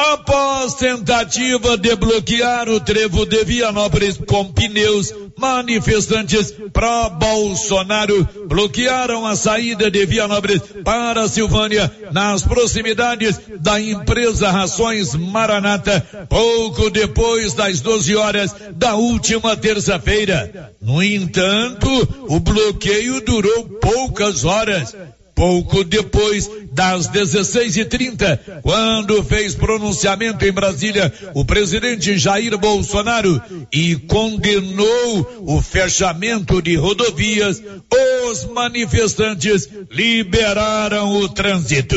Após tentativa de bloquear o trevo de Vianópolis com pneus, manifestantes pró-Bolsonaro bloquearam a saída de Vianópolis para Silvânia nas proximidades da empresa Rações Maranata, pouco depois das 12 horas da última terça-feira. No entanto, o bloqueio durou poucas horas pouco depois das 16h30, quando fez pronunciamento em Brasília o presidente Jair Bolsonaro e condenou o fechamento de rodovias, os manifestantes liberaram o trânsito.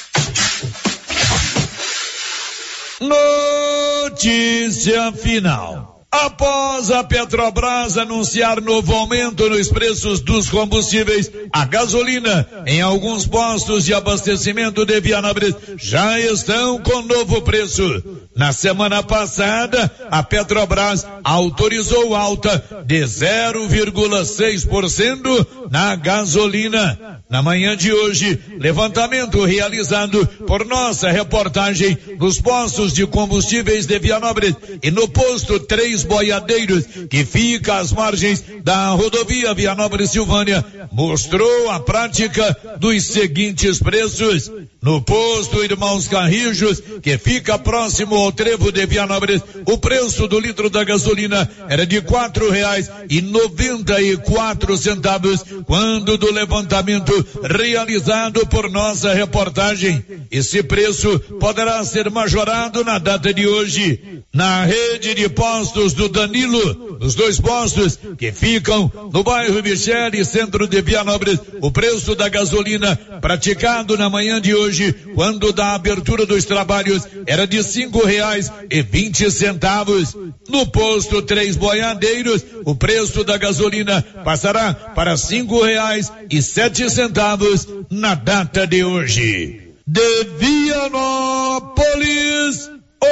Notícia final. Após a Petrobras anunciar novo aumento nos preços dos combustíveis, a gasolina em alguns postos de abastecimento de Vianópolis já estão com novo preço. Na semana passada, a Petrobras autorizou alta de 0,6% na gasolina. Na manhã de hoje, levantamento realizado por nossa reportagem nos postos de combustíveis de Vianópolis e no posto 3 Boiadeiros, que fica às margens da rodovia Vianópolis Silvânia, mostrou a prática dos seguintes preços. No posto Irmãos Carrijos, que fica próximo ao trevo de Vianópolis, o preço do litro da gasolina era de quatro reais e noventa e quatro centavos, quando do levantamento realizado por nossa reportagem. Esse preço poderá ser majorado na data de hoje. Na rede de postos postos do Danilo, os dois postos que ficam no bairro Michele, centro de Vianópolis, o preço da gasolina praticado na manhã de hoje, quando da abertura dos trabalhos, era de cinco reais e vinte centavos. No posto Três Boiadeiros, o preço da gasolina passará para cinco reais e sete centavos na data de hoje. De Vianópolis,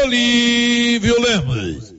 Olívio Lemos.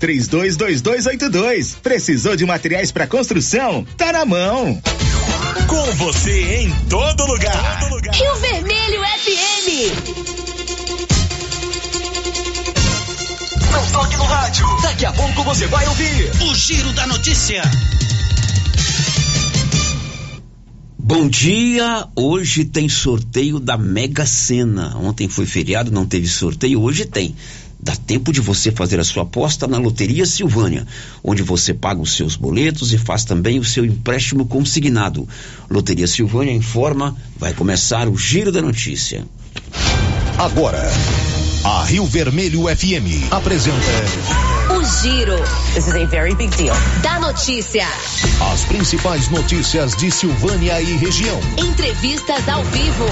322282. Precisou de materiais para construção? Tá na mão. Com você em todo lugar. Todo lugar. Rio Vermelho FM. Não toque no rádio. Daqui a pouco você vai ouvir o Giro da Notícia. Bom dia, hoje tem sorteio da Mega Sena. Ontem foi feriado, não teve sorteio, hoje tem. Dá tempo de você fazer a sua aposta na Loteria Silvânia, onde você paga os seus boletos e faz também o seu empréstimo consignado. Loteria Silvânia informa, vai começar o Giro da Notícia. Agora, a Rio Vermelho FM apresenta o Giro. This is a very big deal. Da notícia. As principais notícias de Silvânia e região. Entrevistas ao vivo.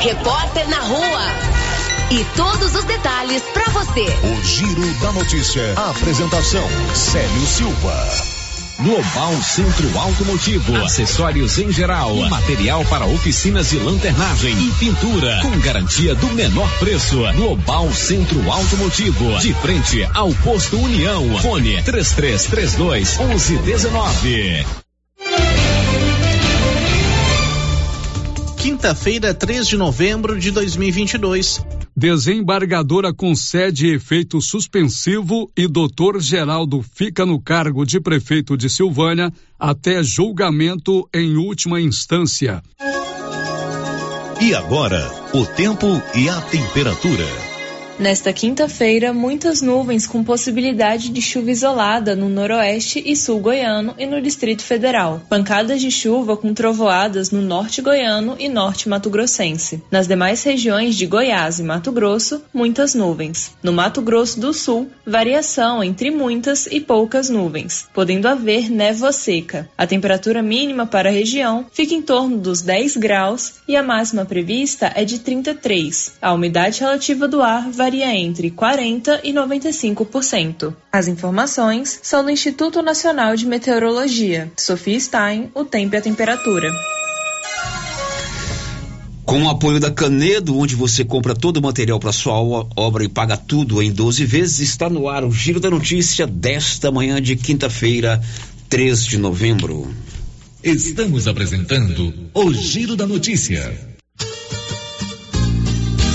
Repórter na rua. E todos os detalhes para você. O Giro da Notícia. A apresentação: Célio Silva. Global Centro Automotivo, acessórios em geral, material para oficinas de lanternagem e pintura, com garantia do menor preço. Global Centro Automotivo, de frente ao posto União. Fone 3332 1119. Quinta-feira, 3 de novembro de 2022. Desembargadora concede efeito suspensivo e doutor Geraldo fica no cargo de prefeito de Silvânia até julgamento em última instância. E agora, o tempo e a temperatura. Nesta quinta-feira, muitas nuvens com possibilidade de chuva isolada no noroeste e sul goiano e no Distrito Federal. Pancadas de chuva com trovoadas no norte goiano e norte mato-grossense. Nas demais regiões de Goiás e Mato Grosso, muitas nuvens. No Mato Grosso do Sul, variação entre muitas e poucas nuvens, podendo haver névoa seca. A temperatura mínima para a região fica em torno dos 10 graus e a máxima prevista é de 33. A umidade relativa do ar vai varia entre 40% e 95%. As informações são do Instituto Nacional de Meteorologia. Sofia Stein, o tempo e a temperatura. Com o apoio da Canedo, onde você compra todo o material para sua obra e paga tudo em 12 vezes, está no ar o Giro da Notícia desta manhã de quinta-feira, 3 de novembro. Estamos apresentando o Giro da Notícia.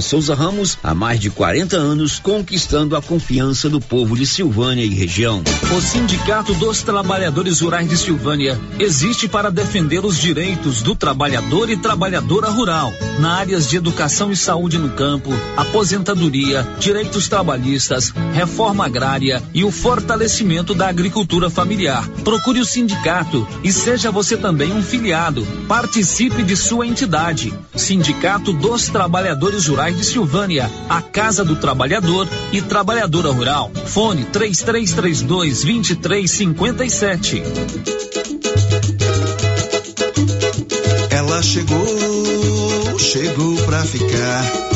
Souza Ramos, há mais de 40 anos, conquistando a confiança do povo de Silvânia e região. O Sindicato dos Trabalhadores Rurais de Silvânia existe para defender os direitos do trabalhador e trabalhadora rural, na áreas de educação e saúde no campo, aposentadoria, direitos trabalhistas, reforma agrária e o fortalecimento da agricultura familiar. Procure o sindicato e seja você também um filiado. Participe de sua entidade. Sindicato dos Trabalhadores Rurais de Silvânia, a Casa do Trabalhador e Trabalhadora Rural. Fone 3332 2357. Ela chegou, chegou pra ficar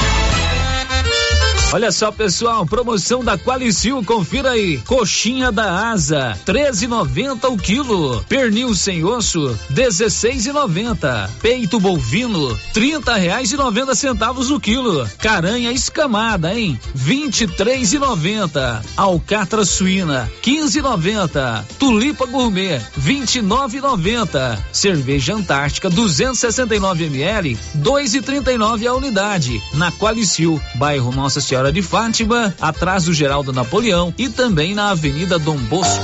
Olha só, pessoal, promoção da Qualicil, confira aí. Coxinha da asa, 13,90 o quilo. Pernil sem osso, 16,90. Peito bovino, 30 reais e 90 centavos o quilo. Caranha escamada, hein? 23,90. Alcatra suína, 15,90. Tulipa gourmet, 29,90. Cerveja Antártica, 269 ml, 2,39 a unidade. Na Qualicil, bairro Nossa Senhora Senhora de Fátima, atrás do Geraldo Napoleão e também na Avenida Dom Bosco.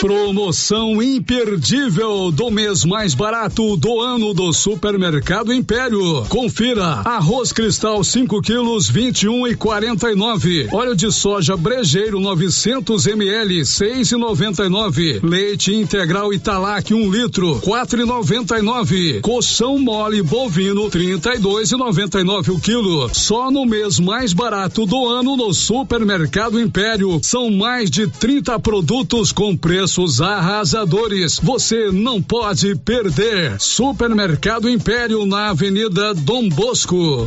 Promoção imperdível do mês mais barato do ano do Supermercado Império. Confira: arroz cristal 5 quilos 21 e 49. Óleo de soja brejeiro 900 ml 6 e 99. Leite integral Italac 1 um litro 4 e 99. Colchão mole bovino 32 e 99 o quilo. Só no mês mais barato do ano no Supermercado Império são mais de 30 produtos com preço preços arrasadores. Você não pode perder. Supermercado Império na Avenida Dom Bosco.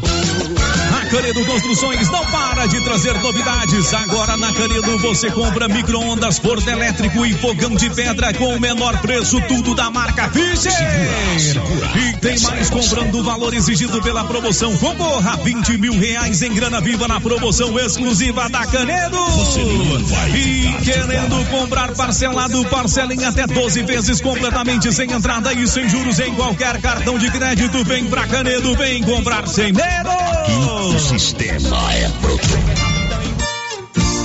A Canedo Construções não para de trazer novidades. Agora na Canedo você compra micro-ondas, forno elétrico e fogão de pedra com o menor preço, tudo da marca Fischer. E tem mais comprando o valor exigido pela promoção. Concorra a 20 mil reais em grana viva na promoção exclusiva da Canedo. E querendo comprar parcelado parcela em até 12 vezes completamente sem entrada e sem juros em qualquer cartão de crédito. Vem pra Canedo, vem comprar sem medo. O sistema é pronto.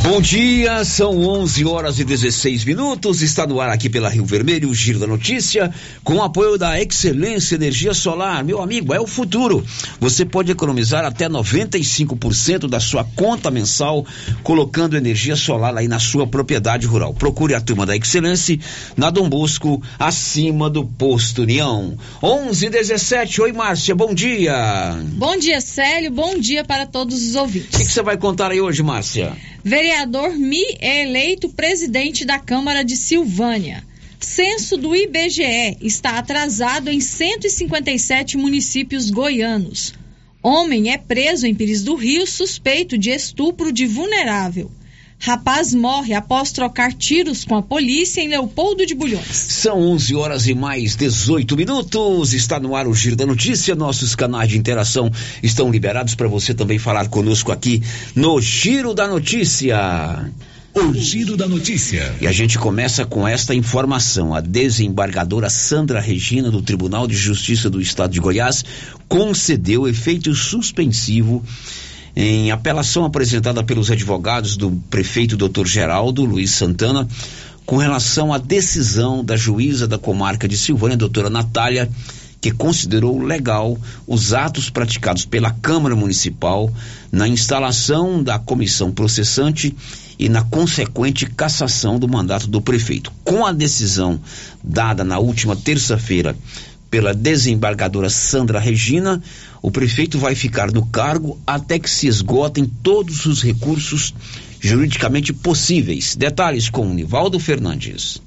Bom dia, são 11 horas e 16 minutos. Está no ar aqui pela Rio Vermelho, o Giro da Notícia, com o apoio da Excelência Energia Solar. Meu amigo, é o futuro. Você pode economizar até 95% da sua conta mensal colocando energia solar aí na sua propriedade rural. Procure a turma da Excelência na Dom Bosco, acima do Posto União. 11 e 17. Oi, Márcia, bom dia. Bom dia, Célio. Bom dia para todos os ouvintes. O que você vai contar aí hoje, Márcia? Vereador Mi é eleito presidente da Câmara de Silvânia. Censo do IBGE está atrasado em 157 municípios goianos. Homem é preso em Pires do Rio suspeito de estupro de vulnerável. Rapaz morre após trocar tiros com a polícia em Leopoldo de Bulhões. São 11 horas e mais 18 minutos. Está no ar o Giro da Notícia. Nossos canais de interação estão liberados para você também falar conosco aqui no Giro da Notícia. O Giro da Notícia. E a gente começa com esta informação. A desembargadora Sandra Regina, do Tribunal de Justiça do Estado de Goiás, concedeu efeito suspensivo em apelação apresentada pelos advogados do prefeito Dr. Geraldo Luiz Santana com relação à decisão da juíza da comarca de Silvânia, doutora Natália, que considerou legal os atos praticados pela Câmara Municipal na instalação da comissão processante e na consequente cassação do mandato do prefeito. Com a decisão dada na última terça-feira pela desembargadora Sandra Regina, o prefeito vai ficar no cargo até que se esgotem todos os recursos juridicamente possíveis. Detalhes com Nivaldo Fernandes.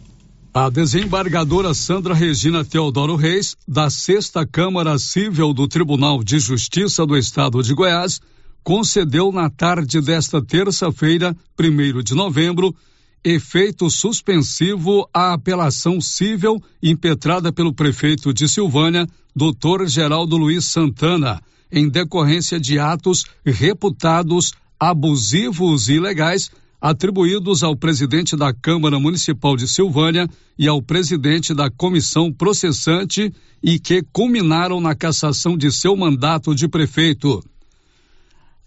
A desembargadora Sandra Regina Teodoro Reis, da Sexta Câmara Civil do Tribunal de Justiça do Estado de Goiás, concedeu na tarde desta terça-feira, 1 de novembro, efeito suspensivo à apelação civil impetrada pelo prefeito de Silvânia, doutor Geraldo Luiz Santana, em decorrência de atos reputados abusivos e ilegais atribuídos ao presidente da Câmara Municipal de Silvânia e ao presidente da comissão processante e que culminaram na cassação de seu mandato de prefeito.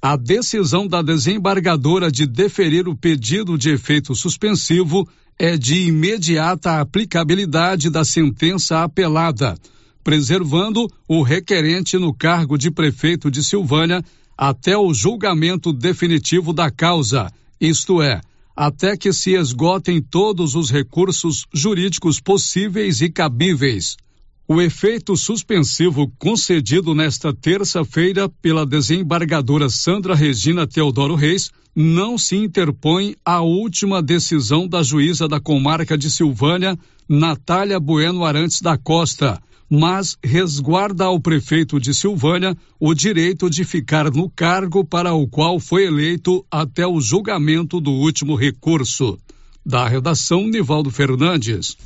A decisão da desembargadora de deferir o pedido de efeito suspensivo é de imediata aplicabilidade da sentença apelada, preservando o requerente no cargo de prefeito de Silvânia até o julgamento definitivo da causa, isto é, até que se esgotem todos os recursos jurídicos possíveis e cabíveis. O efeito suspensivo concedido nesta terça-feira pela desembargadora Sandra Regina Teodoro Reis não se interpõe à última decisão da juíza da comarca de Silvânia, Natália Bueno Arantes da Costa, mas resguarda ao prefeito de Silvânia o direito de ficar no cargo para o qual foi eleito até o julgamento do último recurso. Da redação, Nivaldo Fernandes.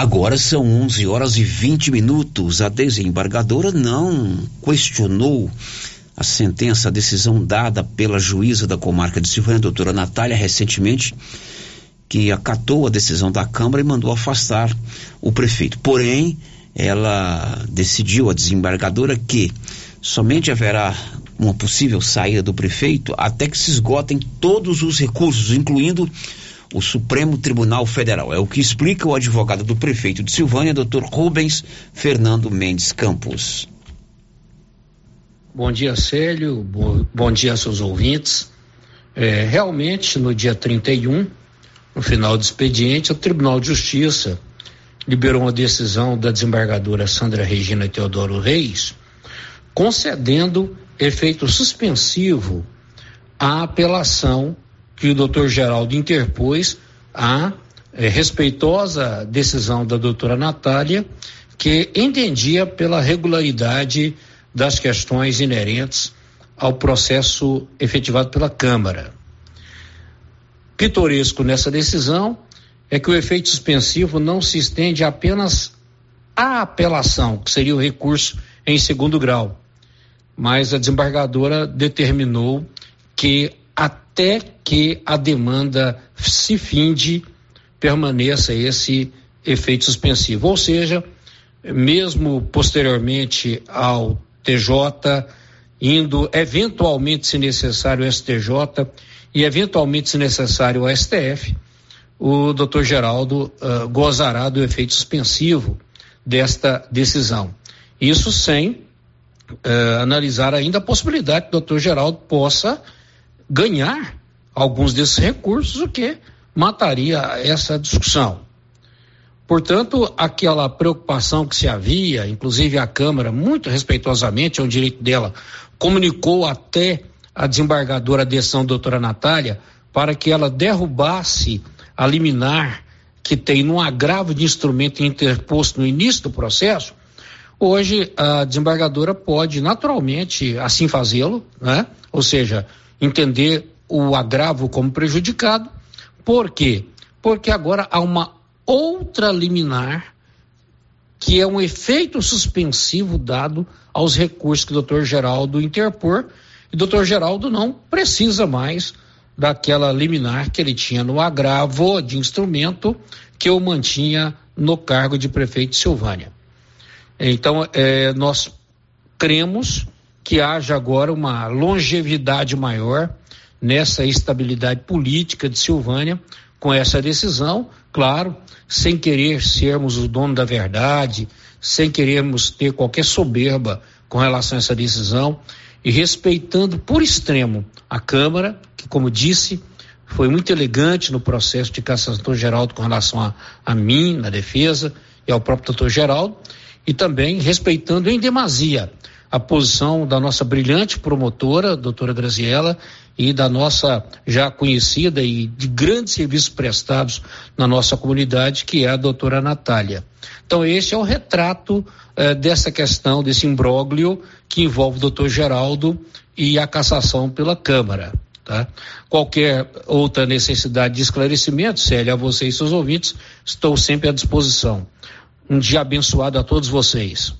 Agora são 11 horas e 20 minutos. A desembargadora não questionou a sentença, a decisão dada pela juíza da comarca de Silvânia, doutora Natália, recentemente, que acatou a decisão da Câmara e mandou afastar o prefeito. Porém, ela decidiu, a desembargadora, que somente haverá uma possível saída do prefeito até que se esgotem todos os recursos, incluindo o Supremo Tribunal Federal. É o que explica o advogado do prefeito de Silvânia, doutor Rubens Fernando Mendes Campos. Bom dia, Célio. Bom, bom dia aos seus ouvintes. É, realmente, no dia 31, no final do expediente, o Tribunal de Justiça liberou uma decisão da desembargadora Sandra Regina Teodoro Reis, concedendo efeito suspensivo à apelação que o doutor Geraldo interpôs à é, respeitosa decisão da doutora Natália, que entendia pela regularidade das questões inerentes ao processo efetivado pela Câmara. Pitoresco nessa decisão é que o efeito suspensivo não se estende apenas à apelação, que seria o recurso em segundo grau, mas a desembargadora determinou que até que a demanda se finde, permaneça esse efeito suspensivo. Ou seja, mesmo posteriormente ao TJ, indo eventualmente, se necessário, ao STJ e eventualmente, se necessário, ao STF, o doutor Geraldo uh, gozará do efeito suspensivo desta decisão. Isso sem uh, analisar ainda a possibilidade que o doutor Geraldo possa ganhar alguns desses recursos, o que mataria essa discussão. Portanto, aquela preocupação que se havia, inclusive a Câmara, muito respeitosamente, é um direito dela, comunicou até a desembargadora de decisão, doutora Natália, para que ela derrubasse a liminar que tem no agravo de instrumento interposto no início do processo, hoje a desembargadora pode naturalmente assim fazê-lo, né? Ou seja, entender o agravo como prejudicado. Por quê? Porque agora há uma outra liminar que é um efeito suspensivo dado aos recursos que o doutor Geraldo interpor, e o doutor Geraldo não precisa mais daquela liminar que ele tinha no agravo de instrumento que o mantinha no cargo de prefeito de Silvânia. Então, é, nós cremos que haja agora uma longevidade maior nessa estabilidade política de Silvânia com essa decisão, claro, sem querer sermos o dono da verdade, sem querermos ter qualquer soberba com relação a essa decisão e respeitando por extremo a Câmara, que, como disse, foi muito elegante no processo de cassação do Geraldo com relação a, a mim, na defesa, e ao próprio doutor Geraldo, e também respeitando em demasia a posição da nossa brilhante promotora, doutora Graziella, e da nossa já conhecida e de grandes serviços prestados na nossa comunidade, que é a doutora Natália. Então, esse é o retrato eh, dessa questão, desse imbróglio que envolve o doutor Geraldo e a cassação pela Câmara. Tá? Qualquer outra necessidade de esclarecimento, Célia, a você e seus ouvintes, estou sempre à disposição. Um dia abençoado a todos vocês.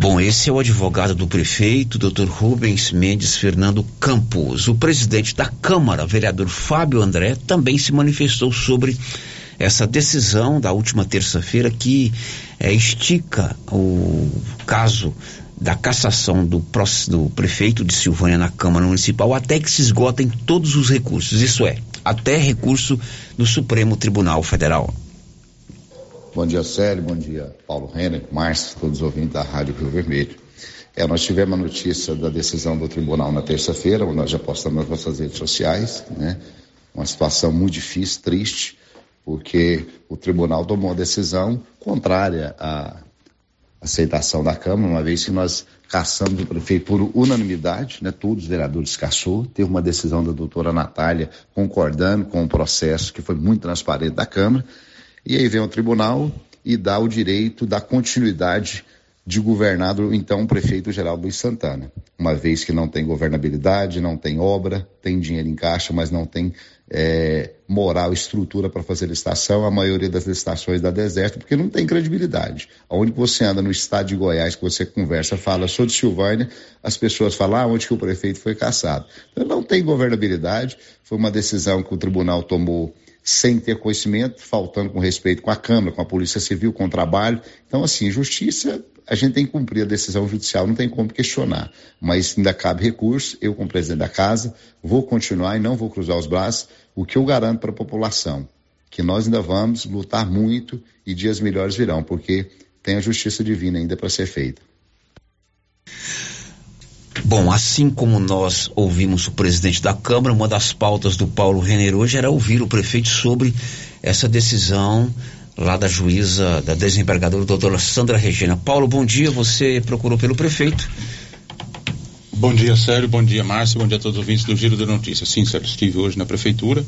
Bom, esse é o advogado do prefeito, Dr. Rubens Mendes Fernando Campos. O presidente da Câmara, vereador Fábio André, também se manifestou sobre essa decisão da última terça-feira que é, estica o caso da cassação do, do prefeito de Silvânia na Câmara Municipal até que se esgotem todos os recursos, isso é, até recurso no Supremo Tribunal Federal. Bom dia, Célio. Bom dia, Paulo Renner, Márcio, todos os ouvintes da Rádio Rio Vermelho. É, nós tivemos a notícia da decisão do tribunal na terça-feira, nós já postamos nas nossas redes sociais, né? Uma situação muito difícil, triste, porque o tribunal tomou uma decisão contrária à aceitação da Câmara, uma vez que nós caçamos o prefeito por unanimidade, né? Todos os vereadores caçou. Teve uma decisão da doutora Natália concordando com o processo que foi muito transparente da Câmara. E aí vem o tribunal e dá o direito da continuidade de governar então o prefeito Geraldo Luiz Santana, uma vez que não tem governabilidade, não tem obra, tem dinheiro em caixa, mas não tem é, moral, estrutura para fazer licitação, a maioria das licitações da deserto, porque não tem credibilidade. Onde você anda no estado de Goiás, que você conversa, fala, sou de Silvânia, as pessoas falam, ah, onde que o prefeito foi caçado. Então não tem governabilidade, foi uma decisão que o tribunal tomou sem ter conhecimento, faltando com respeito com a Câmara, com a Polícia Civil, com o trabalho. Então, assim, justiça, a gente tem que cumprir a decisão judicial, não tem como questionar. Mas ainda cabe recurso, eu, como presidente da casa, vou continuar e não vou cruzar os braços. O que eu garanto para a população? Que nós ainda vamos lutar muito e dias melhores virão, porque tem a justiça divina ainda para ser feita. Bom, assim como nós ouvimos o presidente da Câmara, uma das pautas do Paulo Renner hoje era ouvir o prefeito sobre essa decisão lá da juíza, da desembargadora doutora Sandra Regina. Paulo, bom dia. Você procurou pelo prefeito Bom dia, Sérgio. Bom dia, Márcio. Bom dia a todos os ouvintes do Giro da Notícia. Sim, Sérgio, estive hoje na prefeitura,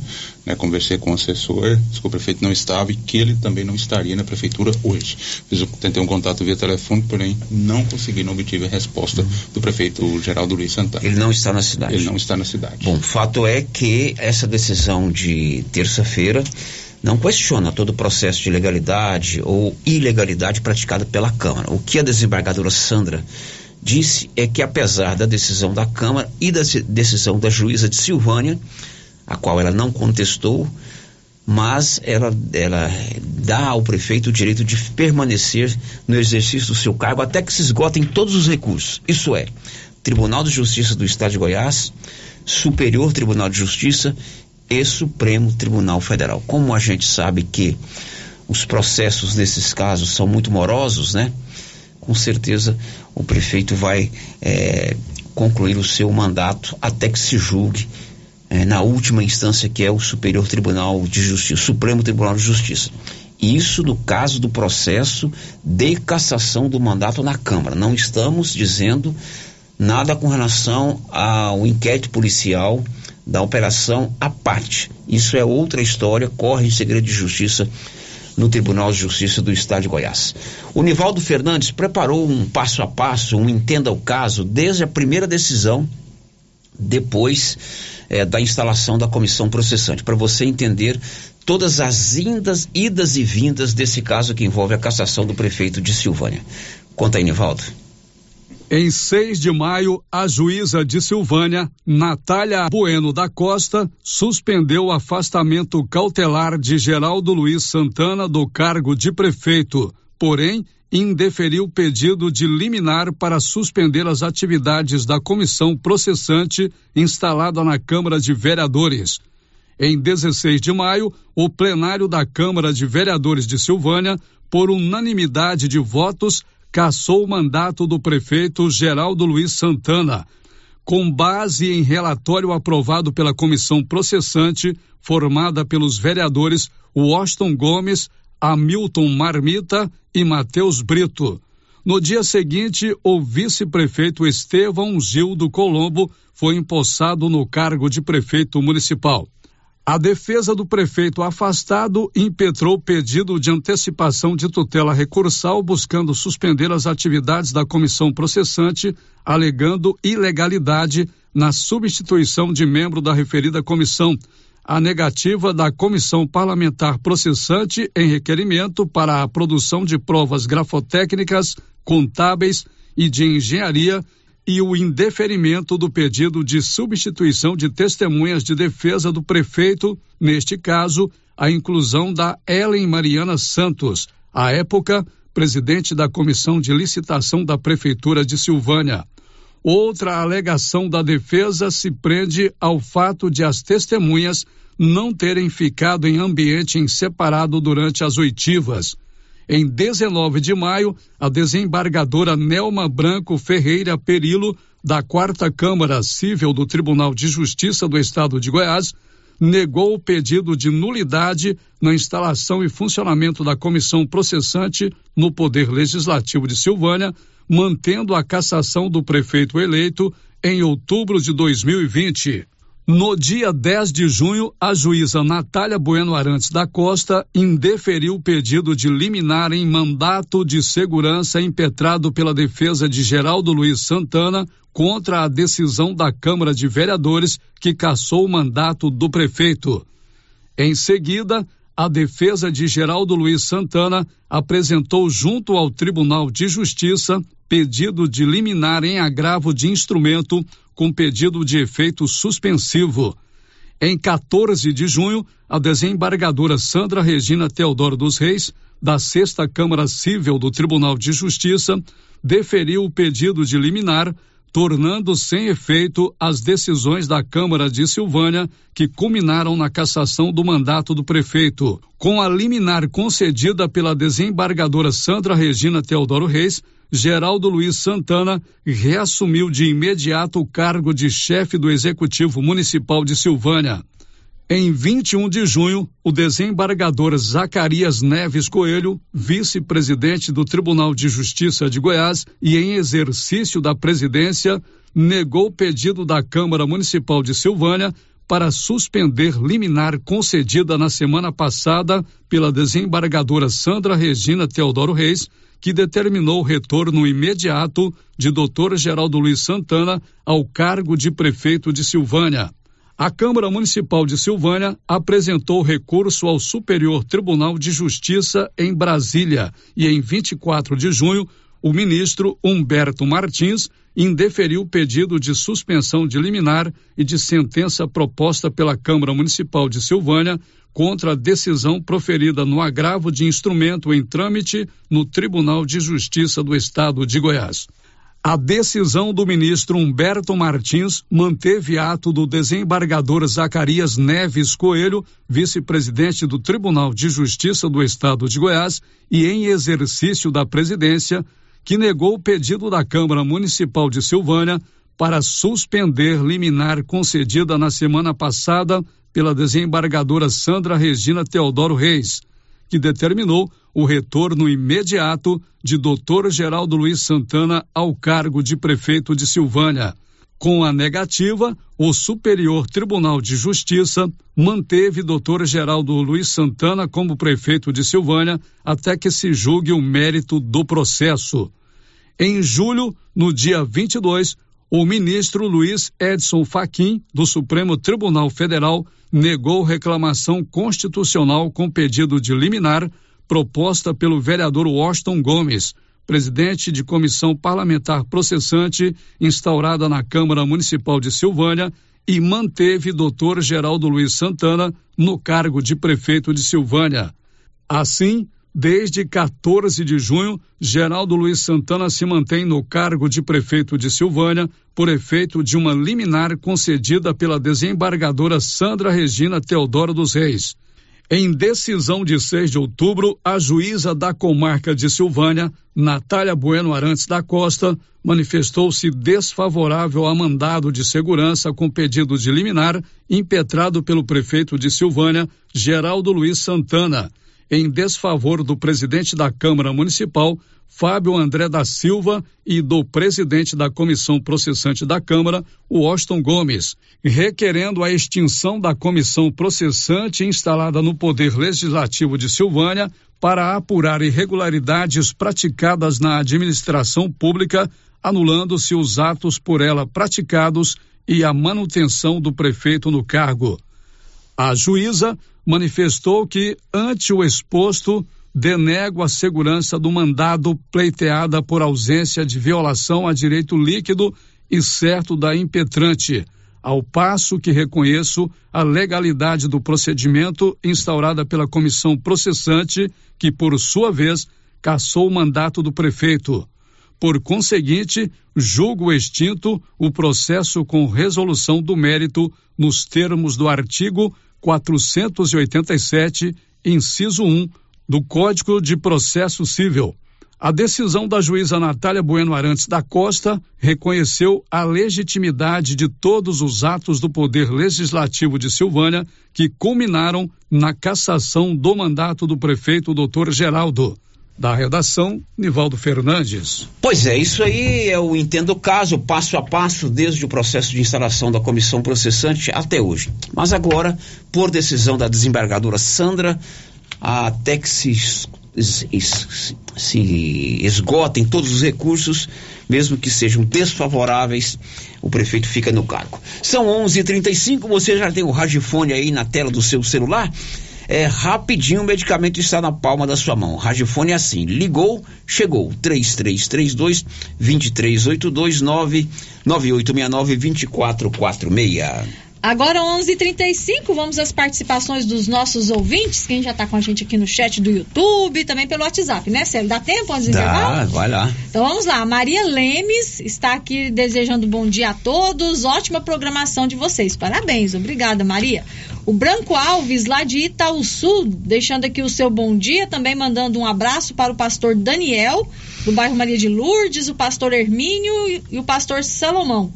né, conversei com o assessor, disse que o prefeito não estava e que ele também não estaria na prefeitura hoje. Fiz, tentei um contato via telefone, porém não consegui, não obtive a resposta do prefeito Geraldo Luiz Santana. Ele não está na cidade? Ele não está na cidade. Bom, fato é que essa decisão de terça-feira não questiona todo o processo de legalidade ou ilegalidade praticada pela Câmara. O que a desembargadora Sandra disse é que apesar da decisão da Câmara e da decisão da juíza de Silvânia, a qual ela não contestou, mas ela, ela dá ao prefeito o direito de permanecer no exercício do seu cargo até que se esgotem todos os recursos. Isso é, Tribunal de Justiça do Estado de Goiás, Superior Tribunal de Justiça e Supremo Tribunal Federal. Como a gente sabe que os processos nesses casos são muito morosos, né? Com certeza o prefeito vai é, concluir o seu mandato até que se julgue é, na última instância, que é o Superior Tribunal de Justiça, Supremo Tribunal de Justiça. Isso no caso do processo de cassação do mandato na Câmara. Não estamos dizendo nada com relação ao inquérito policial da operação à parte. Isso é outra história, corre em segredo de justiça no Tribunal de Justiça do Estado de Goiás. O Nivaldo Fernandes preparou um passo a passo, um entenda o caso, desde a primeira decisão, depois é, da instalação da comissão processante, para você entender todas as indas, idas e vindas desse caso que envolve a cassação do prefeito de Silvânia. Conta aí, Nivaldo. Em 6 de maio, a juíza de Silvânia, Natália Bueno da Costa, suspendeu o afastamento cautelar de Geraldo Luiz Santana do cargo de prefeito, porém, indeferiu pedido de liminar para suspender as atividades da comissão processante instalada na Câmara de Vereadores. Em 16 de maio, o plenário da Câmara de Vereadores de Silvânia, por unanimidade de votos, cassou o mandato do prefeito Geraldo Luiz Santana, com base em relatório aprovado pela comissão processante, formada pelos vereadores Washington Gomes, Hamilton Marmita e Matheus Brito. No dia seguinte, o vice-prefeito Estevão Gildo Colombo foi empossado no cargo de prefeito municipal. A defesa do prefeito afastado impetrou pedido de antecipação de tutela recursal buscando suspender as atividades da comissão processante, alegando ilegalidade na substituição de membro da referida comissão. A negativa da comissão parlamentar processante em requerimento para a produção de provas grafotécnicas, contábeis e de engenharia e o indeferimento do pedido de substituição de testemunhas de defesa do prefeito, neste caso, a inclusão da Ellen Mariana Santos, à época presidente da Comissão de Licitação da Prefeitura de Silvânia. Outra alegação da defesa se prende ao fato de as testemunhas não terem ficado em ambiente separado durante as oitivas. Em 19 de maio, a desembargadora Nelma Branco Ferreira Perilo, da Quarta Câmara Civil do Tribunal de Justiça do Estado de Goiás, negou o pedido de nulidade na instalação e funcionamento da comissão processante no Poder Legislativo de Silvânia, mantendo a cassação do prefeito eleito em outubro de 2020. No dia 10 de junho, a juíza Natália Bueno Arantes da Costa indeferiu o pedido de liminar em mandato de segurança impetrado pela defesa de Geraldo Luiz Santana contra a decisão da Câmara de Vereadores que cassou o mandato do prefeito. Em seguida, a defesa de Geraldo Luiz Santana apresentou junto ao Tribunal de Justiça pedido de liminar em agravo de instrumento com pedido de efeito suspensivo. Em 14 de junho, a desembargadora Sandra Regina Teodoro dos Reis, da Sexta Câmara Civil do Tribunal de Justiça, deferiu o pedido de liminar, tornando sem efeito as decisões da Câmara de Silvânia que culminaram na cassação do mandato do prefeito. Com a liminar concedida pela desembargadora Sandra Regina Teodoro Reis, Geraldo Luiz Santana reassumiu de imediato o cargo de chefe do Executivo Municipal de Silvânia. Em 21 de junho, o desembargador Zacarias Neves Coelho, vice-presidente do Tribunal de Justiça de Goiás e em exercício da presidência, negou o pedido da Câmara Municipal de Silvânia para suspender liminar concedida na semana passada pela desembargadora Sandra Regina Teodoro Reis, que determinou o retorno imediato de Dr. Geraldo Luiz Santana ao cargo de prefeito de Silvânia. A Câmara Municipal de Silvânia apresentou recurso ao Superior Tribunal de Justiça em Brasília e em 24 de junho o ministro Humberto Martins indeferiu o pedido de suspensão de liminar e de sentença proposta pela Câmara Municipal de Silvânia contra a decisão proferida no agravo de instrumento em trâmite no Tribunal de Justiça do Estado de Goiás. A decisão do ministro Humberto Martins manteve ato do desembargador Zacarias Neves Coelho, vice-presidente do Tribunal de Justiça do Estado de Goiás e em exercício da presidência, que negou o pedido da Câmara Municipal de Silvânia para suspender liminar concedida na semana passada pela desembargadora Sandra Regina Teodoro Reis, que determinou o retorno imediato de Dr. Geraldo Luiz Santana ao cargo de prefeito de Silvânia. Com a negativa, o Superior Tribunal de Justiça manteve Dr. Geraldo Luiz Santana como prefeito de Silvânia até que se julgue o mérito do processo. Em julho, no dia 22, o ministro Luiz Edson Fachin, do Supremo Tribunal Federal, negou reclamação constitucional com pedido de liminar proposta pelo vereador Washington Gomes, presidente de comissão parlamentar processante instaurada na Câmara Municipal de Silvânia e manteve doutor Geraldo Luiz Santana no cargo de prefeito de Silvânia. Assim, desde 14 de junho, Geraldo Luiz Santana se mantém no cargo de prefeito de Silvânia por efeito de uma liminar concedida pela desembargadora Sandra Regina Teodoro dos Reis. Em decisão de 6 de outubro, a juíza da comarca de Silvânia, Natália Bueno Arantes da Costa, manifestou-se desfavorável a mandado de segurança com pedido de liminar impetrado pelo prefeito de Silvânia, Geraldo Luiz Santana, em desfavor do presidente da Câmara Municipal, Fábio André da Silva e do presidente da comissão processante da Câmara, Washington Gomes, requerendo a extinção da comissão processante instalada no Poder Legislativo de Silvânia para apurar irregularidades praticadas na administração pública, anulando-se os atos por ela praticados e a manutenção do prefeito no cargo. A juíza manifestou que, ante o exposto, denego a segurança do mandado pleiteada por ausência de violação a direito líquido e certo da impetrante, ao passo que reconheço a legalidade do procedimento instaurada pela comissão processante, que, por sua vez, cassou o mandato do prefeito. Por conseguinte, julgo extinto o processo com resolução do mérito nos termos do artigo 487, inciso 1 do Código de Processo Civil. A decisão da juíza Natália Bueno Arantes da Costa reconheceu a legitimidade de todos os atos do Poder Legislativo de Silvânia que culminaram na cassação do mandato do prefeito Dr. Geraldo. Da redação, Nivaldo Fernandes. Pois é, isso aí eu entendo o caso, passo a passo, desde o processo de instalação da comissão processante até hoje. Mas agora, por decisão da desembargadora Sandra, até que se se esgotem todos os recursos, mesmo que sejam desfavoráveis, o prefeito fica no cargo. São 11:35. Você já tem o radiofone aí na tela do seu celular? É rapidinho, o medicamento está na palma da sua mão. O radiofone é assim: ligou, chegou. 3332 2382 99869 2446. Agora 11:35 vamos às participações dos nossos ouvintes, quem já está com a gente aqui no chat do YouTube, também pelo WhatsApp, né, Célio? Dá tempo antes do Dá, vai lá. Então vamos lá. Maria Lemes está aqui desejando bom dia a todos. Ótima programação de vocês. Parabéns. Obrigada, Maria. O Branco Alves, lá de Itaúsu, deixando aqui o seu bom dia, também mandando um abraço para o pastor Daniel, do bairro Maria de Lourdes, o pastor Hermínio e o pastor Salomão.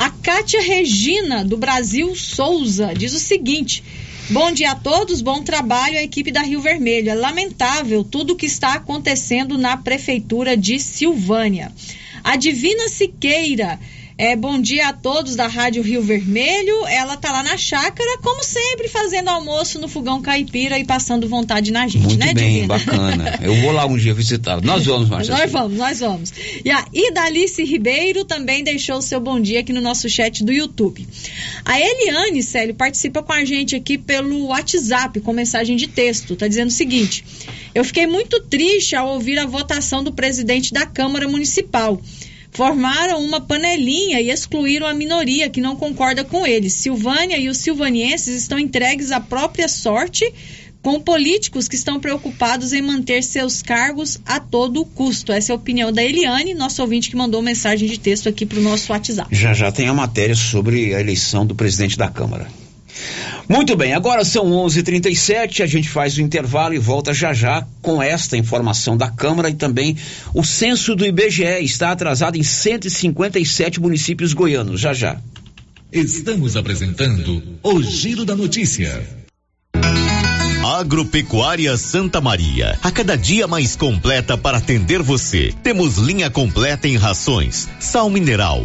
A Kátia Regina, do Brasil Souza, diz o seguinte: Bom dia a todos, bom trabalho à equipe da Rio Vermelho. É lamentável tudo o que está acontecendo na Prefeitura de Silvânia. A Divina Siqueira é, bom dia a todos da Rádio Rio Vermelho. Ela tá lá na chácara, como sempre, fazendo almoço no fogão caipira e passando vontade na gente, Muito né, bem, Divina? bacana. Eu vou lá um dia visitá-la. Nós vamos, Marcia. Nós vamos, nós vamos. E a Idalice Ribeiro também deixou o seu bom dia aqui no nosso chat do YouTube. A Eliane, Célio, participa com a gente aqui pelo WhatsApp, com mensagem de texto. Tá dizendo o seguinte: Eu fiquei muito triste ao ouvir a votação do presidente da Câmara Municipal formaram uma panelinha e excluíram a minoria que não concorda com eles. Silvânia e os silvanienses estão entregues à própria sorte com políticos que estão preocupados em manter seus cargos a todo custo. Essa é a opinião da Eliane, nosso ouvinte que mandou mensagem de texto aqui para o nosso WhatsApp. Já já tem a matéria sobre a eleição do presidente da Câmara. Muito bem, agora são 11:37. A gente faz o intervalo e volta já já com esta informação da Câmara e também o censo do IBGE está atrasado em 157 municípios goianos. Já já. Estamos apresentando o Giro da Notícia. Agropecuária Santa Maria, a cada dia mais completa para atender você. Temos linha completa em rações, sal mineral,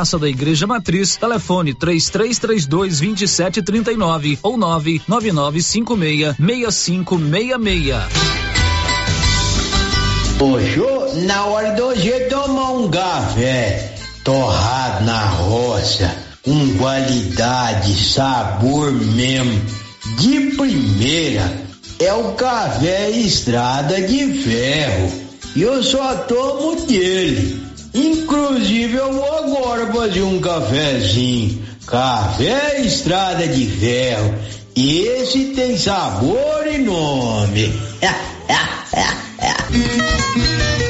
Praça da Igreja Matriz, telefone 3332 2739 ou 99956 6566. Hoje, na hora do hoje tomar um café torrado na roça, com qualidade, sabor mesmo, de primeira, é o café Estrada de Ferro. E eu só tomo dele. Inclusive eu vou agora fazer um cafezinho. Café Estrada de Ferro. Esse tem sabor e nome.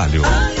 Aliança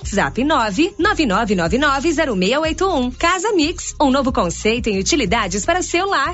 WhatsApp 999990681. Casa Mix, um novo conceito em utilidades para o seu lar.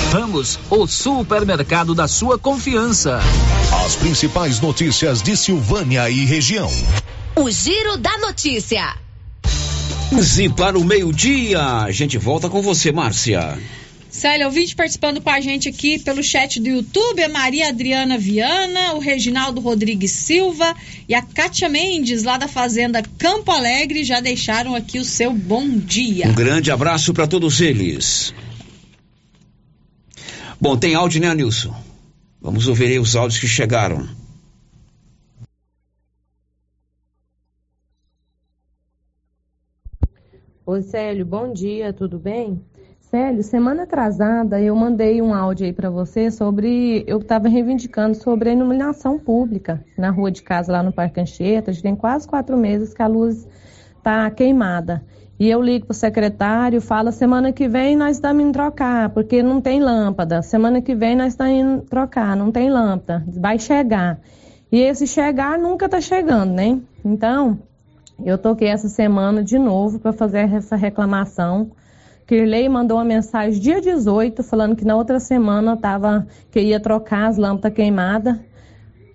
Ramos, o supermercado da sua confiança. As principais notícias de Silvânia e região. O Giro da Notícia. E para o meio-dia, a gente volta com você, Márcia. Célia, ouvinte participando com a gente aqui pelo chat do YouTube, a Maria Adriana Viana, o Reginaldo Rodrigues Silva e a Kátia Mendes, lá da Fazenda Campo Alegre, já deixaram aqui o seu bom dia. Um grande abraço para todos eles. Bom, tem áudio, né, Nilson? Vamos ouvir aí os áudios que chegaram. Oi, Célio, bom dia, tudo bem? Célio, semana atrasada eu mandei um áudio aí para você sobre. Eu estava reivindicando sobre a iluminação pública na rua de casa, lá no Parque Anchieta. Já tem quase quatro meses que a luz está queimada. E eu ligo pro secretário, fala, semana que vem nós estamos indo trocar, porque não tem lâmpada. Semana que vem nós estamos indo trocar, não tem lâmpada. Vai chegar. E esse chegar nunca tá chegando, né? Então, eu toquei essa semana de novo para fazer essa reclamação. Kirley mandou uma mensagem dia 18 falando que na outra semana tava que ia trocar as lâmpadas queimadas.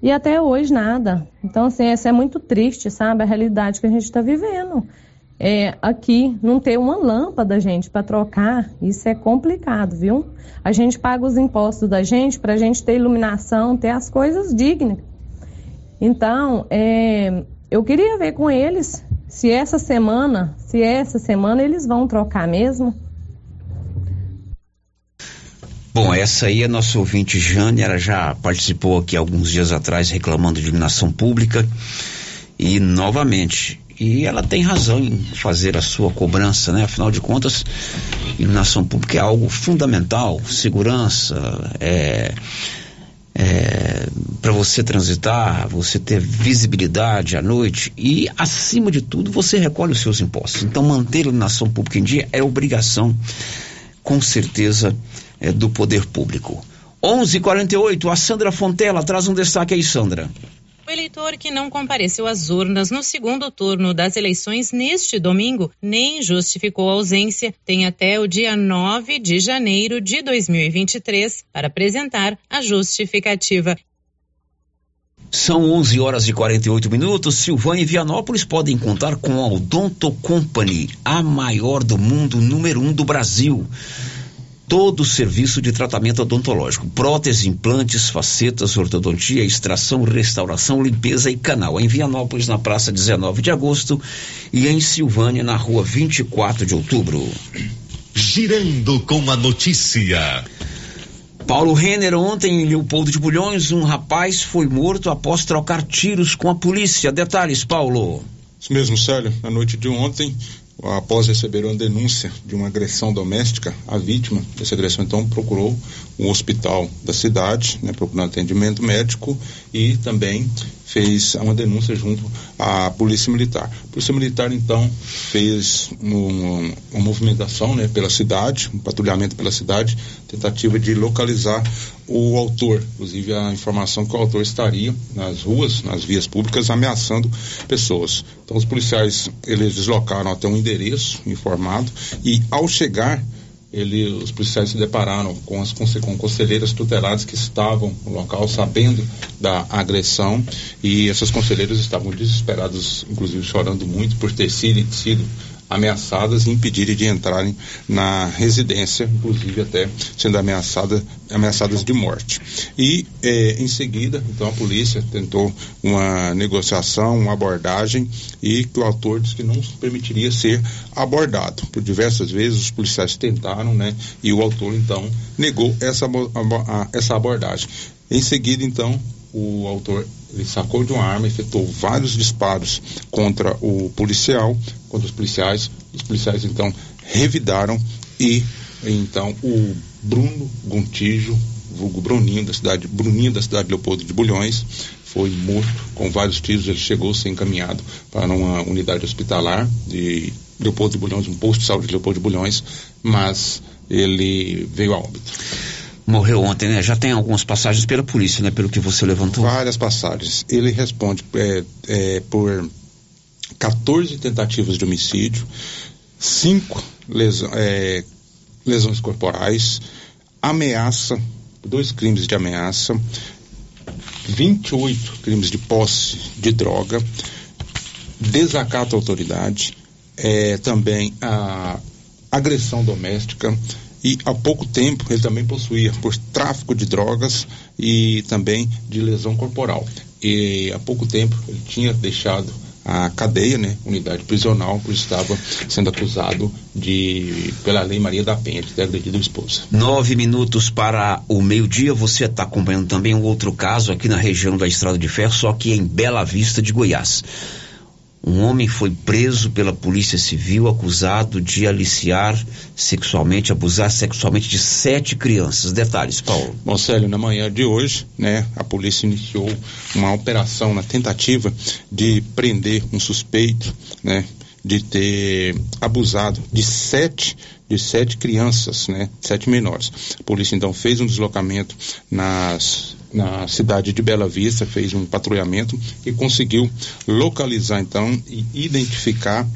E até hoje nada. Então, assim, essa é muito triste, sabe? A realidade que a gente está vivendo é, aqui não ter uma lâmpada, gente, para trocar, isso é complicado, viu? A gente paga os impostos da gente para a gente ter iluminação, ter as coisas dignas. Então, é, eu queria ver com eles se essa semana, se essa semana eles vão trocar mesmo. Bom, essa aí é nossa ouvinte Jane, ela já participou aqui alguns dias atrás reclamando de iluminação pública. E novamente, e ela tem razão em fazer a sua cobrança, né? Afinal de contas, iluminação pública é algo fundamental, segurança, é, é, para você transitar, você ter visibilidade à noite e, acima de tudo, você recolhe os seus impostos. Então, manter a iluminação pública em dia é obrigação, com certeza, é, do poder público. 11:48 a Sandra Fontela traz um destaque aí, Sandra. O eleitor que não compareceu às urnas no segundo turno das eleições neste domingo nem justificou a ausência tem até o dia 9 de janeiro de 2023 para apresentar a justificativa. São 11 horas e 48 minutos. Silvânia e Vianópolis podem contar com a Odonto Company, a maior do mundo, número um do Brasil todo o serviço de tratamento odontológico: prótese, implantes, facetas, ortodontia, extração, restauração, limpeza e canal. Em Vianópolis, na praça 19 de agosto, e em Silvânia, na rua 24 de outubro. Girando com a notícia. Paulo Renner, ontem em Leopoldo de Bulhões, um rapaz foi morto após trocar tiros com a polícia. Detalhes, Paulo. Isso mesmo, Célio. Na noite de ontem, após receber uma denúncia de uma agressão doméstica, a vítima dessa agressão então procurou um hospital da cidade, né, procurando atendimento médico e também fez uma denúncia junto à Polícia Militar. A Polícia Militar então fez um, uma movimentação né, pela cidade, um patrulhamento pela cidade, tentativa de localizar o autor, inclusive a informação que o autor estaria nas ruas, nas vias públicas, ameaçando pessoas. Então os policiais eles deslocaram até um endereço informado e ao chegar ele, os policiais se depararam com as com conselheiras tuteladas que estavam no local sabendo da agressão e essas conselheiras estavam desesperadas, inclusive chorando muito por ter sido, sido ameaçadas e impedirem de entrarem na residência, inclusive até sendo ameaçada, ameaçadas de morte. E eh, em seguida, então a polícia tentou uma negociação, uma abordagem e que o autor disse que não permitiria ser abordado. Por diversas vezes os policiais tentaram, né? E o autor então negou essa, essa abordagem. Em seguida, então, o autor ele sacou de uma arma, efetuou vários disparos contra o policial, contra os policiais. Os policiais então revidaram e então o Bruno Gontijo, vulgo Bruninho da cidade, Bruninho da cidade de Leopoldo de Bulhões, foi morto com vários tiros. Ele chegou a ser encaminhado para uma unidade hospitalar de Leopoldo de Bulhões, um posto de saúde de Leopoldo de Bulhões, mas ele veio a óbito morreu ontem, né? Já tem algumas passagens pela polícia, né? Pelo que você levantou. Várias passagens. Ele responde é, é, por 14 tentativas de homicídio, 5 lesão, é, lesões corporais, ameaça, dois crimes de ameaça, 28 crimes de posse de droga, desacato à autoridade, é, também a agressão doméstica, e há pouco tempo ele também possuía por tráfico de drogas e também de lesão corporal. E há pouco tempo ele tinha deixado a cadeia, né, unidade prisional, pois estava sendo acusado de, pela lei Maria da Penha, de ter agredido a esposa. Nove minutos para o meio-dia, você está acompanhando também um outro caso aqui na região da Estrada de Ferro, só que em Bela Vista de Goiás. Um homem foi preso pela Polícia Civil acusado de aliciar sexualmente, abusar sexualmente de sete crianças. Detalhes, Paulo. Bom, Célio, na manhã de hoje, né, a polícia iniciou uma operação na tentativa de prender um suspeito, né, de ter abusado de sete de sete crianças, né, sete menores. A polícia então fez um deslocamento nas na cidade de Bela Vista, fez um patrulhamento e conseguiu localizar então e identificar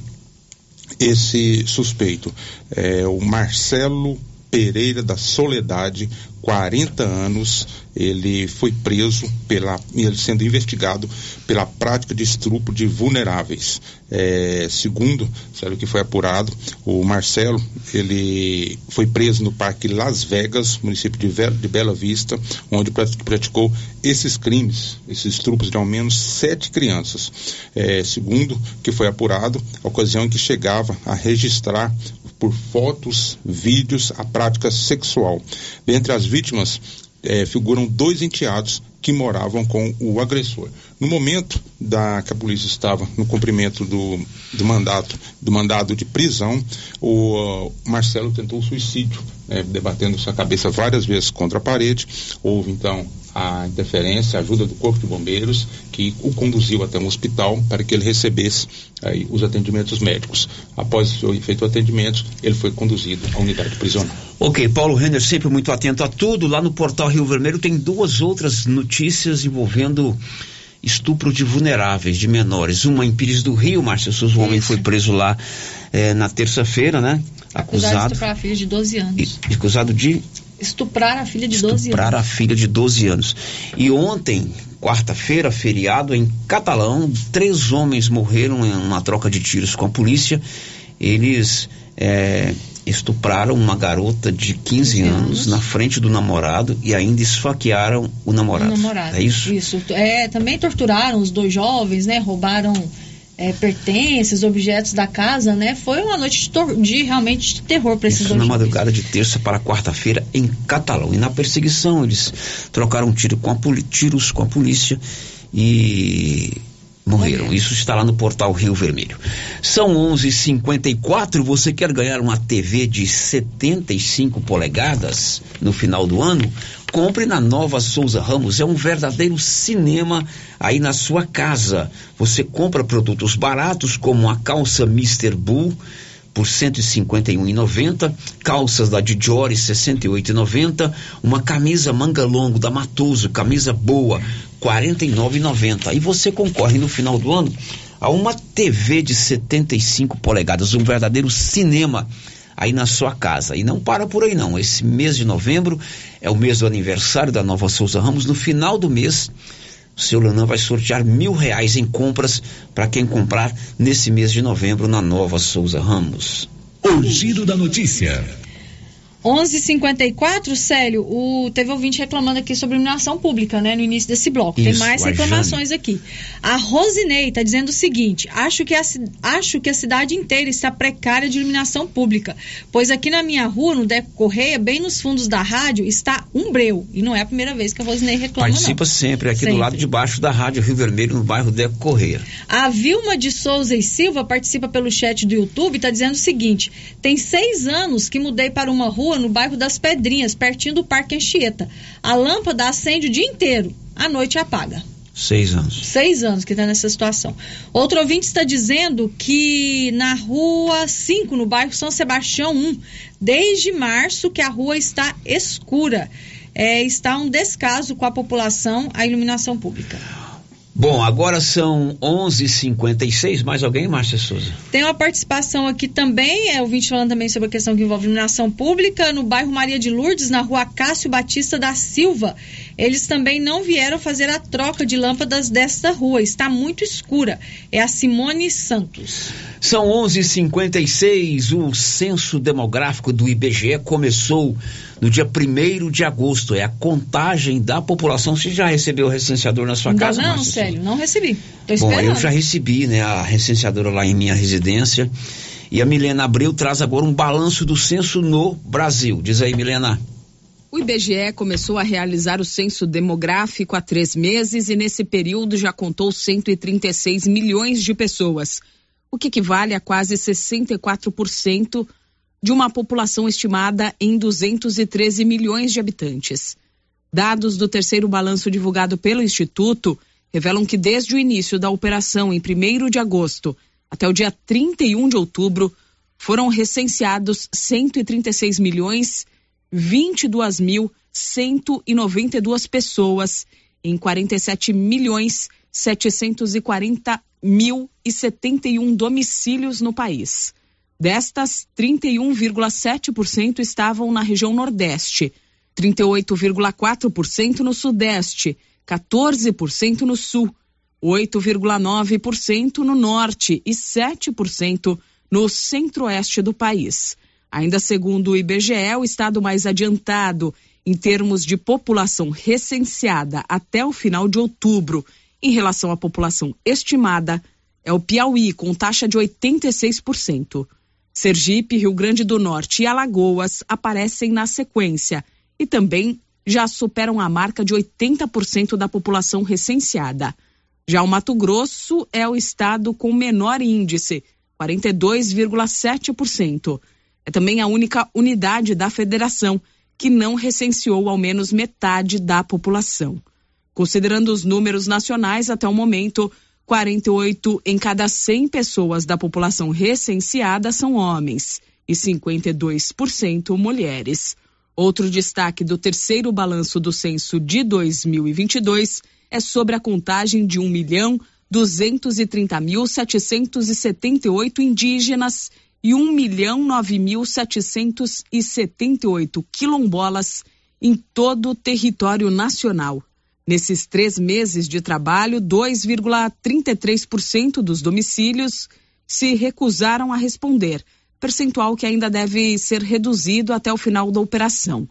esse suspeito. É o Marcelo Pereira da Soledade, 40 anos, ele foi preso pela, ele sendo investigado pela prática de estupro de vulneráveis. É, segundo, sabe o que foi apurado, o Marcelo, ele foi preso no Parque Las Vegas, município de, Bela Vista, onde praticou esses crimes, esses estupros de ao menos sete crianças. É, segundo, que foi apurado, a ocasião em que chegava a registrar por fotos, vídeos, a prática sexual. Dentre as vítimas é, figuram dois enteados que moravam com o agressor. No momento da que a polícia estava no cumprimento do, do mandato, do mandado de prisão, o Marcelo tentou suicídio, né, debatendo sua cabeça várias vezes contra a parede. Houve então a interferência, a ajuda do Corpo de Bombeiros, que o conduziu até um hospital para que ele recebesse aí, os atendimentos médicos. Após ser feito o atendimento, ele foi conduzido à unidade prisional. Ok, Paulo Renner sempre muito atento a tudo. Lá no portal Rio Vermelho tem duas outras notícias envolvendo estupro de vulneráveis, de menores. Uma em Pires do Rio, Márcio Souza, um homem foi preso lá eh, na terça-feira, né? Acusado. Acusado de estuprar a filha de 12 anos. E, acusado de Estuprar a filha de 12 anos. Estuprar a filha de 12 anos. E ontem, quarta-feira, feriado, em Catalão, três homens morreram em uma troca de tiros com a polícia. Eles é, estupraram uma garota de 15 anos, anos, na frente do namorado e ainda esfaquearam o namorado. O namorado. É isso? Isso. É, também torturaram os dois jovens, né? Roubaram é, pertences, objetos da casa, né? Foi uma noite de, de realmente de terror para esses Isso dois na madrugada de terça para quarta-feira em Catalão. E na perseguição eles trocaram tiro com tiros com a polícia e Morreram. Isso está lá no portal Rio Vermelho. São 11:54. Você quer ganhar uma TV de 75 polegadas no final do ano? Compre na Nova Souza Ramos. É um verdadeiro cinema aí na sua casa. Você compra produtos baratos como a calça Mr. Bull por 151,90, calças da Dior 68,90, uma camisa manga longo da Matoso, camisa boa, 49,90. E você concorre no final do ano a uma TV de 75 polegadas, um verdadeiro cinema aí na sua casa. E não para por aí não. Esse mês de novembro é o mês do aniversário da Nova Souza Ramos. No final do mês, o seu Lenan vai sortear mil reais em compras para quem comprar nesse mês de novembro na Nova Souza Ramos. O giro da notícia. 11:54, Célio, o, teve ouvinte reclamando aqui sobre iluminação pública, né, no início desse bloco. Tem Isso, mais a reclamações aqui. A Rosinei está dizendo o seguinte: acho que, a, acho que a cidade inteira está precária de iluminação pública, pois aqui na minha rua, no Deco Correia, bem nos fundos da rádio, está um breu. E não é a primeira vez que a Rosinei reclama, Participa não. sempre aqui Sempre. do lado de baixo da Rádio Rio Vermelho, no bairro Deco Correia. A Vilma de Souza e Silva participa pelo chat do YouTube e está dizendo o seguinte: tem seis anos que mudei para uma rua no bairro das Pedrinhas, pertinho do Parque Anchieta. A lâmpada acende o dia inteiro, à noite apaga. Seis anos. Seis anos que está nessa situação. Outro ouvinte está dizendo que na rua 5, no bairro São Sebastião 1, desde março que a rua está escura. É, está um descaso com a população, a iluminação pública. Bom, agora são 11:56. Mais alguém, Márcia Souza? Tem uma participação aqui também, é o ouvinte falando também sobre a questão que envolve iluminação pública, no bairro Maria de Lourdes, na rua Cássio Batista da Silva. Eles também não vieram fazer a troca de lâmpadas desta rua, está muito escura. É a Simone Santos. São 11:56. O censo demográfico do IBGE começou no dia 1 de agosto. É a contagem da população. Você já recebeu o recenseador na sua Ainda casa, não? Célio, não recebi. Tô Bom, esperando. eu já recebi, né, a recenseadora lá em minha residência. E a Milena Abreu traz agora um balanço do censo no Brasil. Diz aí, Milena. O IBGE começou a realizar o censo demográfico há três meses e, nesse período, já contou 136 milhões de pessoas, o que equivale a quase 64% de uma população estimada em 213 milhões de habitantes. Dados do terceiro balanço divulgado pelo Instituto revelam que, desde o início da operação, em 1 de agosto até o dia 31 de outubro, foram recenseados 136 milhões 22.192 pessoas em 47 milhões 740 mil e 71 domicílios no país. Destas, 31,7% estavam na região Nordeste, 38,4% no Sudeste, 14% no Sul, 8,9% no Norte e 7% no Centro-Oeste do país. Ainda segundo o IBGE, o estado mais adiantado em termos de população recenseada até o final de outubro, em relação à população estimada, é o Piauí, com taxa de 86%. Sergipe, Rio Grande do Norte e Alagoas aparecem na sequência e também já superam a marca de 80% da população recenseada. Já o Mato Grosso é o estado com menor índice, 42,7%. É também a única unidade da federação que não recenseou ao menos metade da população. Considerando os números nacionais até o momento, 48 em cada 100 pessoas da população recenseada são homens e 52% mulheres. Outro destaque do terceiro balanço do censo de 2022 é sobre a contagem de 1 milhão 230.778 indígenas e 1 milhão 9.778 quilombolas em todo o território nacional. Nesses três meses de trabalho, 2,33% dos domicílios se recusaram a responder, percentual que ainda deve ser reduzido até o final da operação.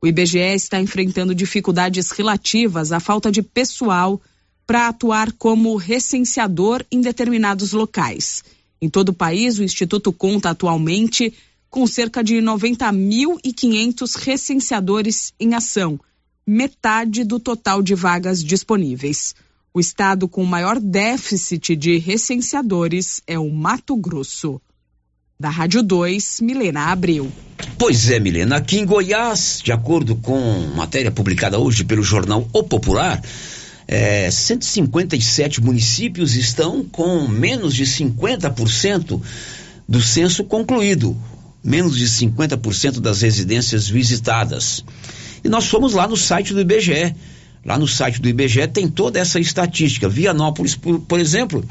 O IBGE está enfrentando dificuldades relativas à falta de pessoal para atuar como recenseador em determinados locais. Em todo o país, o Instituto conta atualmente com cerca de 90.500 recenseadores em ação, metade do total de vagas disponíveis. O estado com maior déficit de recenseadores é o Mato Grosso. Da Rádio 2, Milena Abreu. Pois é, Milena, aqui em Goiás, de acordo com matéria publicada hoje pelo jornal O Popular, é, 157 municípios estão com menos de 50% do censo concluído, menos de 50% das residências visitadas. E nós fomos lá no site do IBGE. Lá no site do IBGE tem toda essa estatística. Vianópolis, por, por exemplo,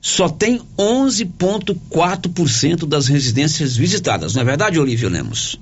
só tem 11,4% das residências visitadas. Não é verdade, Olívio Lemos?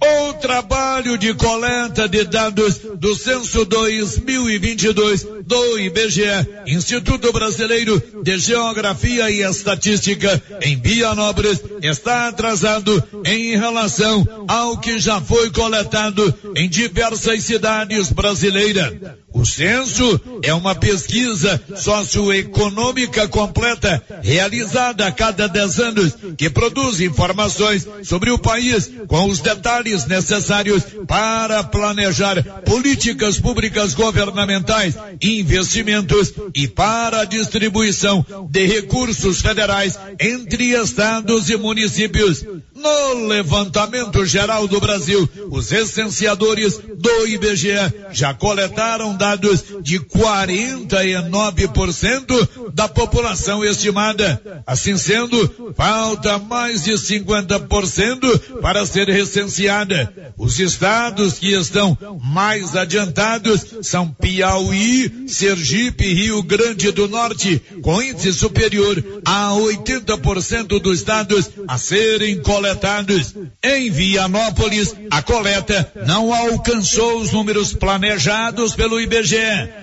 O trabalho de coleta de dados do Censo 2022 do IBGE, Instituto Brasileiro de Geografia e Estatística, em Vianópolis, está atrasado em relação ao que já foi coletado em diversas cidades brasileiras. O censo é uma pesquisa socioeconômica completa, realizada a cada 10 anos, que produz informações sobre o país com os detalhes necessários para planejar políticas públicas governamentais, investimentos e para a distribuição de recursos federais entre estados e municípios. No levantamento geral do Brasil, os recenseadores do IBGE já coletaram dados de 49% da população estimada. Assim sendo, falta mais de 50% para ser recenseada. Os estados que estão mais adiantados são Piauí, Sergipe Rio Grande do Norte, com índice superior a 80% dos estados a serem coletados. Em Vianópolis, a coleta não alcançou os números planejados pelo IBGE.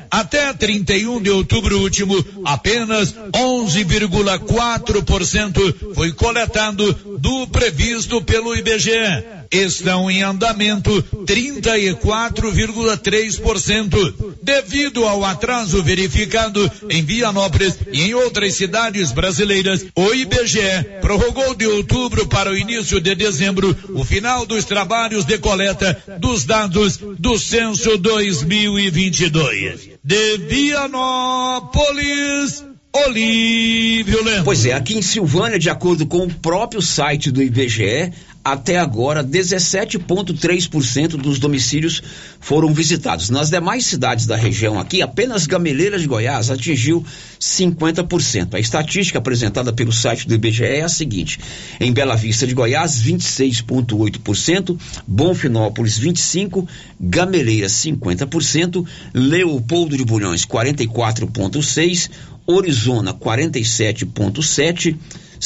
Até 31 de outubro último, apenas 11,4% foi coletado do previsto pelo IBGE. Estão em andamento 34,3%. Devido ao atraso verificado em Vianópolis e em outras cidades brasileiras, o IBGE prorrogou de outubro para o início de dezembro o final dos trabalhos de coleta dos dados do censo 2022. De Vianópolis, Olívio Lemos. Pois é, aqui em Silvânia, de acordo com o próprio site do IBGE, até agora 17,3% dos domicílios foram visitados. Nas demais cidades da região aqui, apenas Gameleira de Goiás atingiu 50%. A estatística apresentada pelo site do IBGE é a seguinte: em Bela Vista de Goiás, 26,8%, Bonfinópolis 25%, Gameleira 50%, Leopoldo de Bulhões 44,6%, Orizona 47,7%,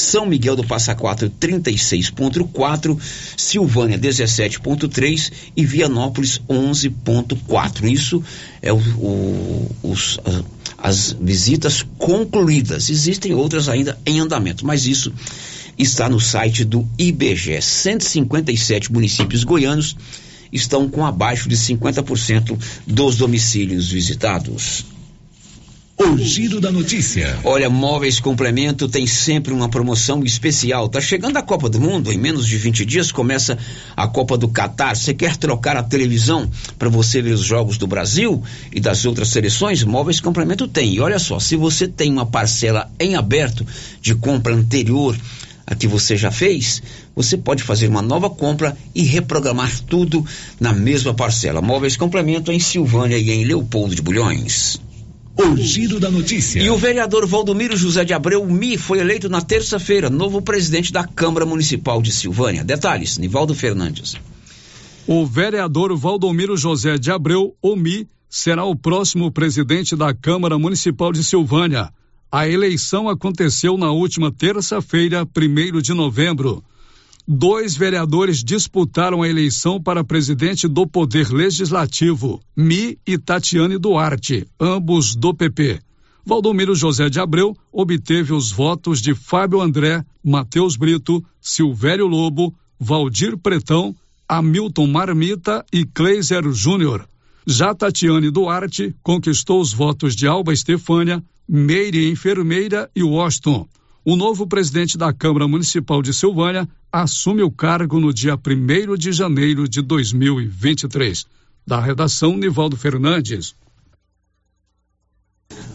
são Miguel do Passa Quatro 36.4, Silvânia 17.3 e Vianópolis 11.4. Isso é o, o, os, as visitas concluídas. Existem outras ainda em andamento, mas isso está no site do IBGE. 157 municípios goianos estão com abaixo de 50% dos domicílios visitados. O giro da notícia. Olha, Móveis Complemento tem sempre uma promoção especial. Tá chegando a Copa do Mundo, em menos de 20 dias começa a Copa do Catar. Você quer trocar a televisão para você ver os jogos do Brasil e das outras seleções? Móveis Complemento tem. E olha só, se você tem uma parcela em aberto de compra anterior a que você já fez, você pode fazer uma nova compra e reprogramar tudo na mesma parcela. Móveis Complemento em Silvânia e em Leopoldo de Bulhões. O giro da notícia. E o vereador Valdomiro José de Abreu Mi foi eleito na terça-feira novo presidente da Câmara Municipal de Silvânia. Detalhes, Nivaldo Fernandes. O vereador Valdomiro José de Abreu, OMI, será o próximo presidente da Câmara Municipal de Silvânia. A eleição aconteceu na última terça-feira, 1 de novembro. Dois vereadores disputaram a eleição para presidente do Poder Legislativo, Mi e Tatiane Duarte, ambos do PP. Valdomiro José de Abreu obteve os votos de Fábio André, Matheus Brito, Silvério Lobo, Valdir Pretão, Hamilton Marmita e Kleiser Júnior. Já Tatiane Duarte conquistou os votos de Alba Estefânia, Meire Enfermeira e Washington. O novo presidente da Câmara Municipal de Silvânia assume o cargo no dia 1 de janeiro de 2023. Da redação, Nivaldo Fernandes.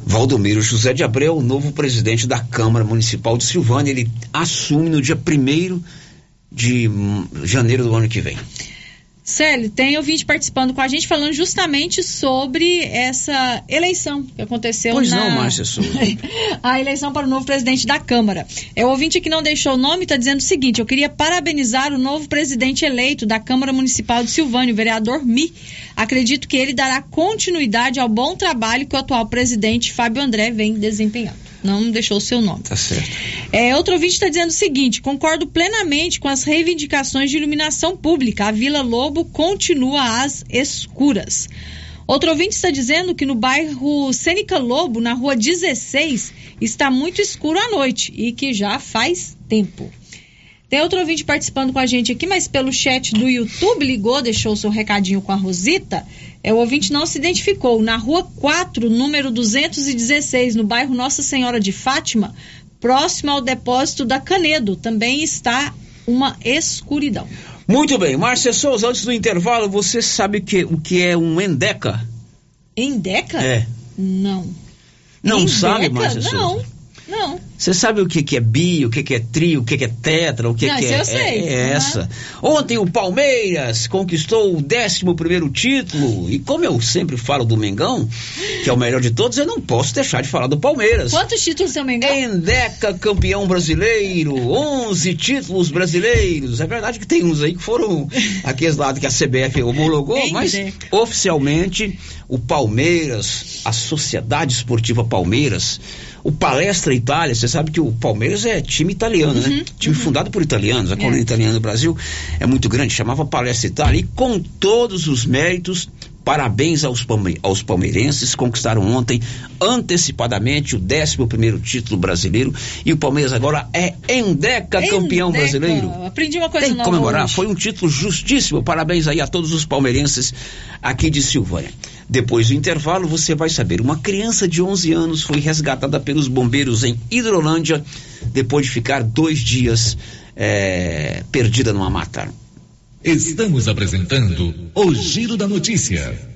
Valdomiro José de Abreu, novo presidente da Câmara Municipal de Silvânia, ele assume no dia 1 de janeiro do ano que vem. Célio, tem ouvinte participando com a gente falando justamente sobre essa eleição que aconteceu Pois na... não, Márcia Souza. a eleição para o novo presidente da Câmara. É o ouvinte que não deixou o nome está dizendo o seguinte: eu queria parabenizar o novo presidente eleito da Câmara Municipal de Silvânia, o vereador Mi. Acredito que ele dará continuidade ao bom trabalho que o atual presidente Fábio André vem desempenhando. Não deixou o seu nome. Tá certo. É, outro ouvinte está dizendo o seguinte: concordo plenamente com as reivindicações de iluminação pública. A Vila Lobo continua às escuras. Outro ouvinte está dizendo que no bairro Sênica Lobo, na rua 16, está muito escuro à noite e que já faz tempo. Tem outro ouvinte participando com a gente aqui, mas pelo chat do YouTube ligou, deixou o seu recadinho com a Rosita. É, o ouvinte não se identificou. Na rua 4, número 216, no bairro Nossa Senhora de Fátima, próximo ao depósito da Canedo, também está uma escuridão. Muito bem, Márcia Souza, antes do intervalo, você sabe que, o que é um endeca? Endeca? É. Não. Não Endeca? sabe, Márcia Souza? Não, não. Você sabe o que, que é bi, o que, que é tri, o que, que é tetra, o que, Não, que é, eu sei. é, é Uhum. essa. Ontem o Palmeiras conquistou o 11 primeiro título. E como eu sempre falo do Mengão, que é o melhor de todos, eu não posso deixar de falar do Palmeiras. Quantos títulos seu Mengão? Endeca campeão brasileiro, 11 títulos brasileiros. É verdade que tem uns aí que foram aqueles lados que a CBF homologou, mas Endeca. oficialmente o Palmeiras, a Sociedade Esportiva Palmeiras, o Palestra Itália, você sabe que o Palmeiras é time italiano, né? Time fundado por italianos, a colônia italiana do Brasil é muito grande, chamava Palestra Itália e com todos os méritos, parabéns aos, palme aos palmeirenses, conquistaram ontem antecipadamente o 11 primeiro título brasileiro e o Palmeiras agora é Endeca campeão brasileiro. Aprendi uma coisa Tem que comemorar, hoje. foi um título justíssimo. Parabéns aí a todos os palmeirenses aqui de Silvânia. Depois do intervalo, você vai saber. Uma criança de 11 anos foi resgatada pelos bombeiros em Hidrolândia depois de ficar dois dias eh, perdida numa mata. Estamos apresentando o Giro da Notícia.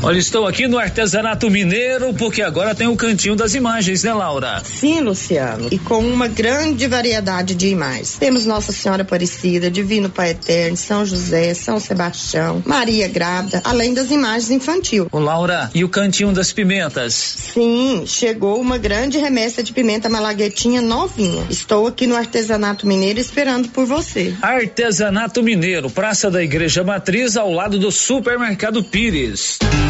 Olha, estou aqui no artesanato mineiro porque agora tem o cantinho das imagens, né, Laura? Sim, Luciano, e com uma grande variedade de imagens. Temos Nossa Senhora Aparecida, Divino Pai Eterno, São José, São Sebastião, Maria Grávida, além das imagens infantil. Ô, Laura, e o cantinho das pimentas? Sim, chegou uma grande remessa de pimenta malaguetinha novinha. Estou aqui no Artesanato Mineiro esperando por você. Artesanato Mineiro, Praça da Igreja Matriz, ao lado do Supermercado Pires.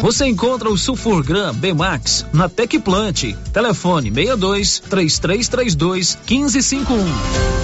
Você encontra o Sulfurgram B-Max na Tecplant. Telefone 62 3332 1551.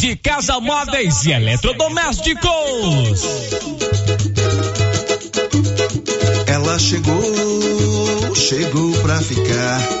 de casa móveis e eletrodomésticos. Ela chegou, chegou pra ficar.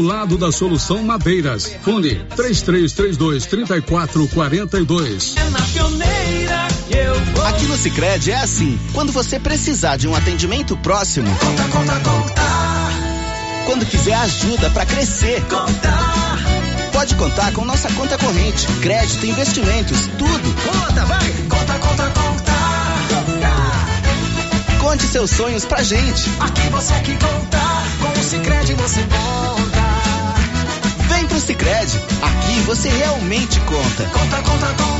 lado da Solução Madeiras. Fone 3332 3442. É na pioneira que eu vou. Aqui no Sicredi é assim. Quando você precisar de um atendimento próximo, Conta, conta, conta. quando quiser ajuda para crescer, Conta. pode contar com nossa conta corrente, crédito, investimentos, tudo. Conta, vai. Conta, conta, conta. Conte seus sonhos pra gente. Aqui você que conta. Com o Cicred você conta. Vem pro Sicredi. Aqui você realmente conta. Conta, conta, conta.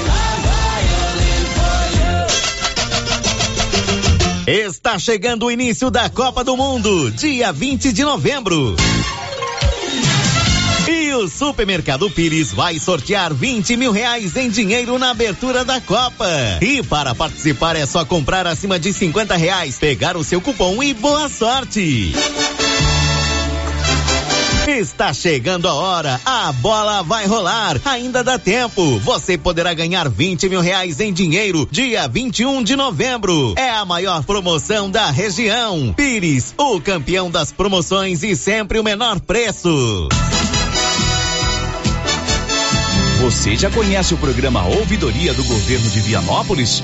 Está chegando o início da Copa do Mundo, dia 20 de novembro. E o Supermercado Pires vai sortear 20 mil reais em dinheiro na abertura da Copa. E para participar é só comprar acima de 50 reais, pegar o seu cupom e boa sorte. Está chegando a hora, a bola vai rolar, ainda dá tempo. Você poderá ganhar 20 mil reais em dinheiro dia 21 de novembro. É a maior promoção da região. Pires, o campeão das promoções e sempre o menor preço. Você já conhece o programa Ouvidoria do Governo de Vianópolis?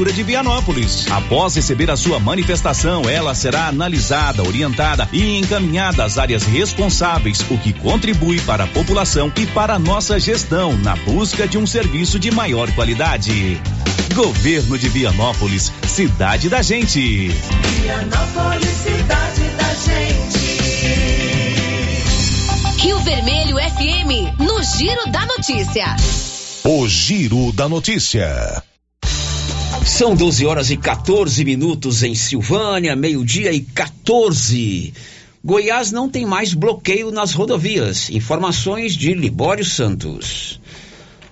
Prefeitura de Vianópolis. Após receber a sua manifestação, ela será analisada, orientada e encaminhada às áreas responsáveis, o que contribui para a população e para a nossa gestão na busca de um serviço de maior qualidade. Governo de Vianópolis, cidade da gente. Vianópolis, cidade da gente. Rio Vermelho FM, no Giro da Notícia. O Giro da Notícia. São 12 horas e 14 minutos em Silvânia, meio-dia e 14. Goiás não tem mais bloqueio nas rodovias. Informações de Libório Santos.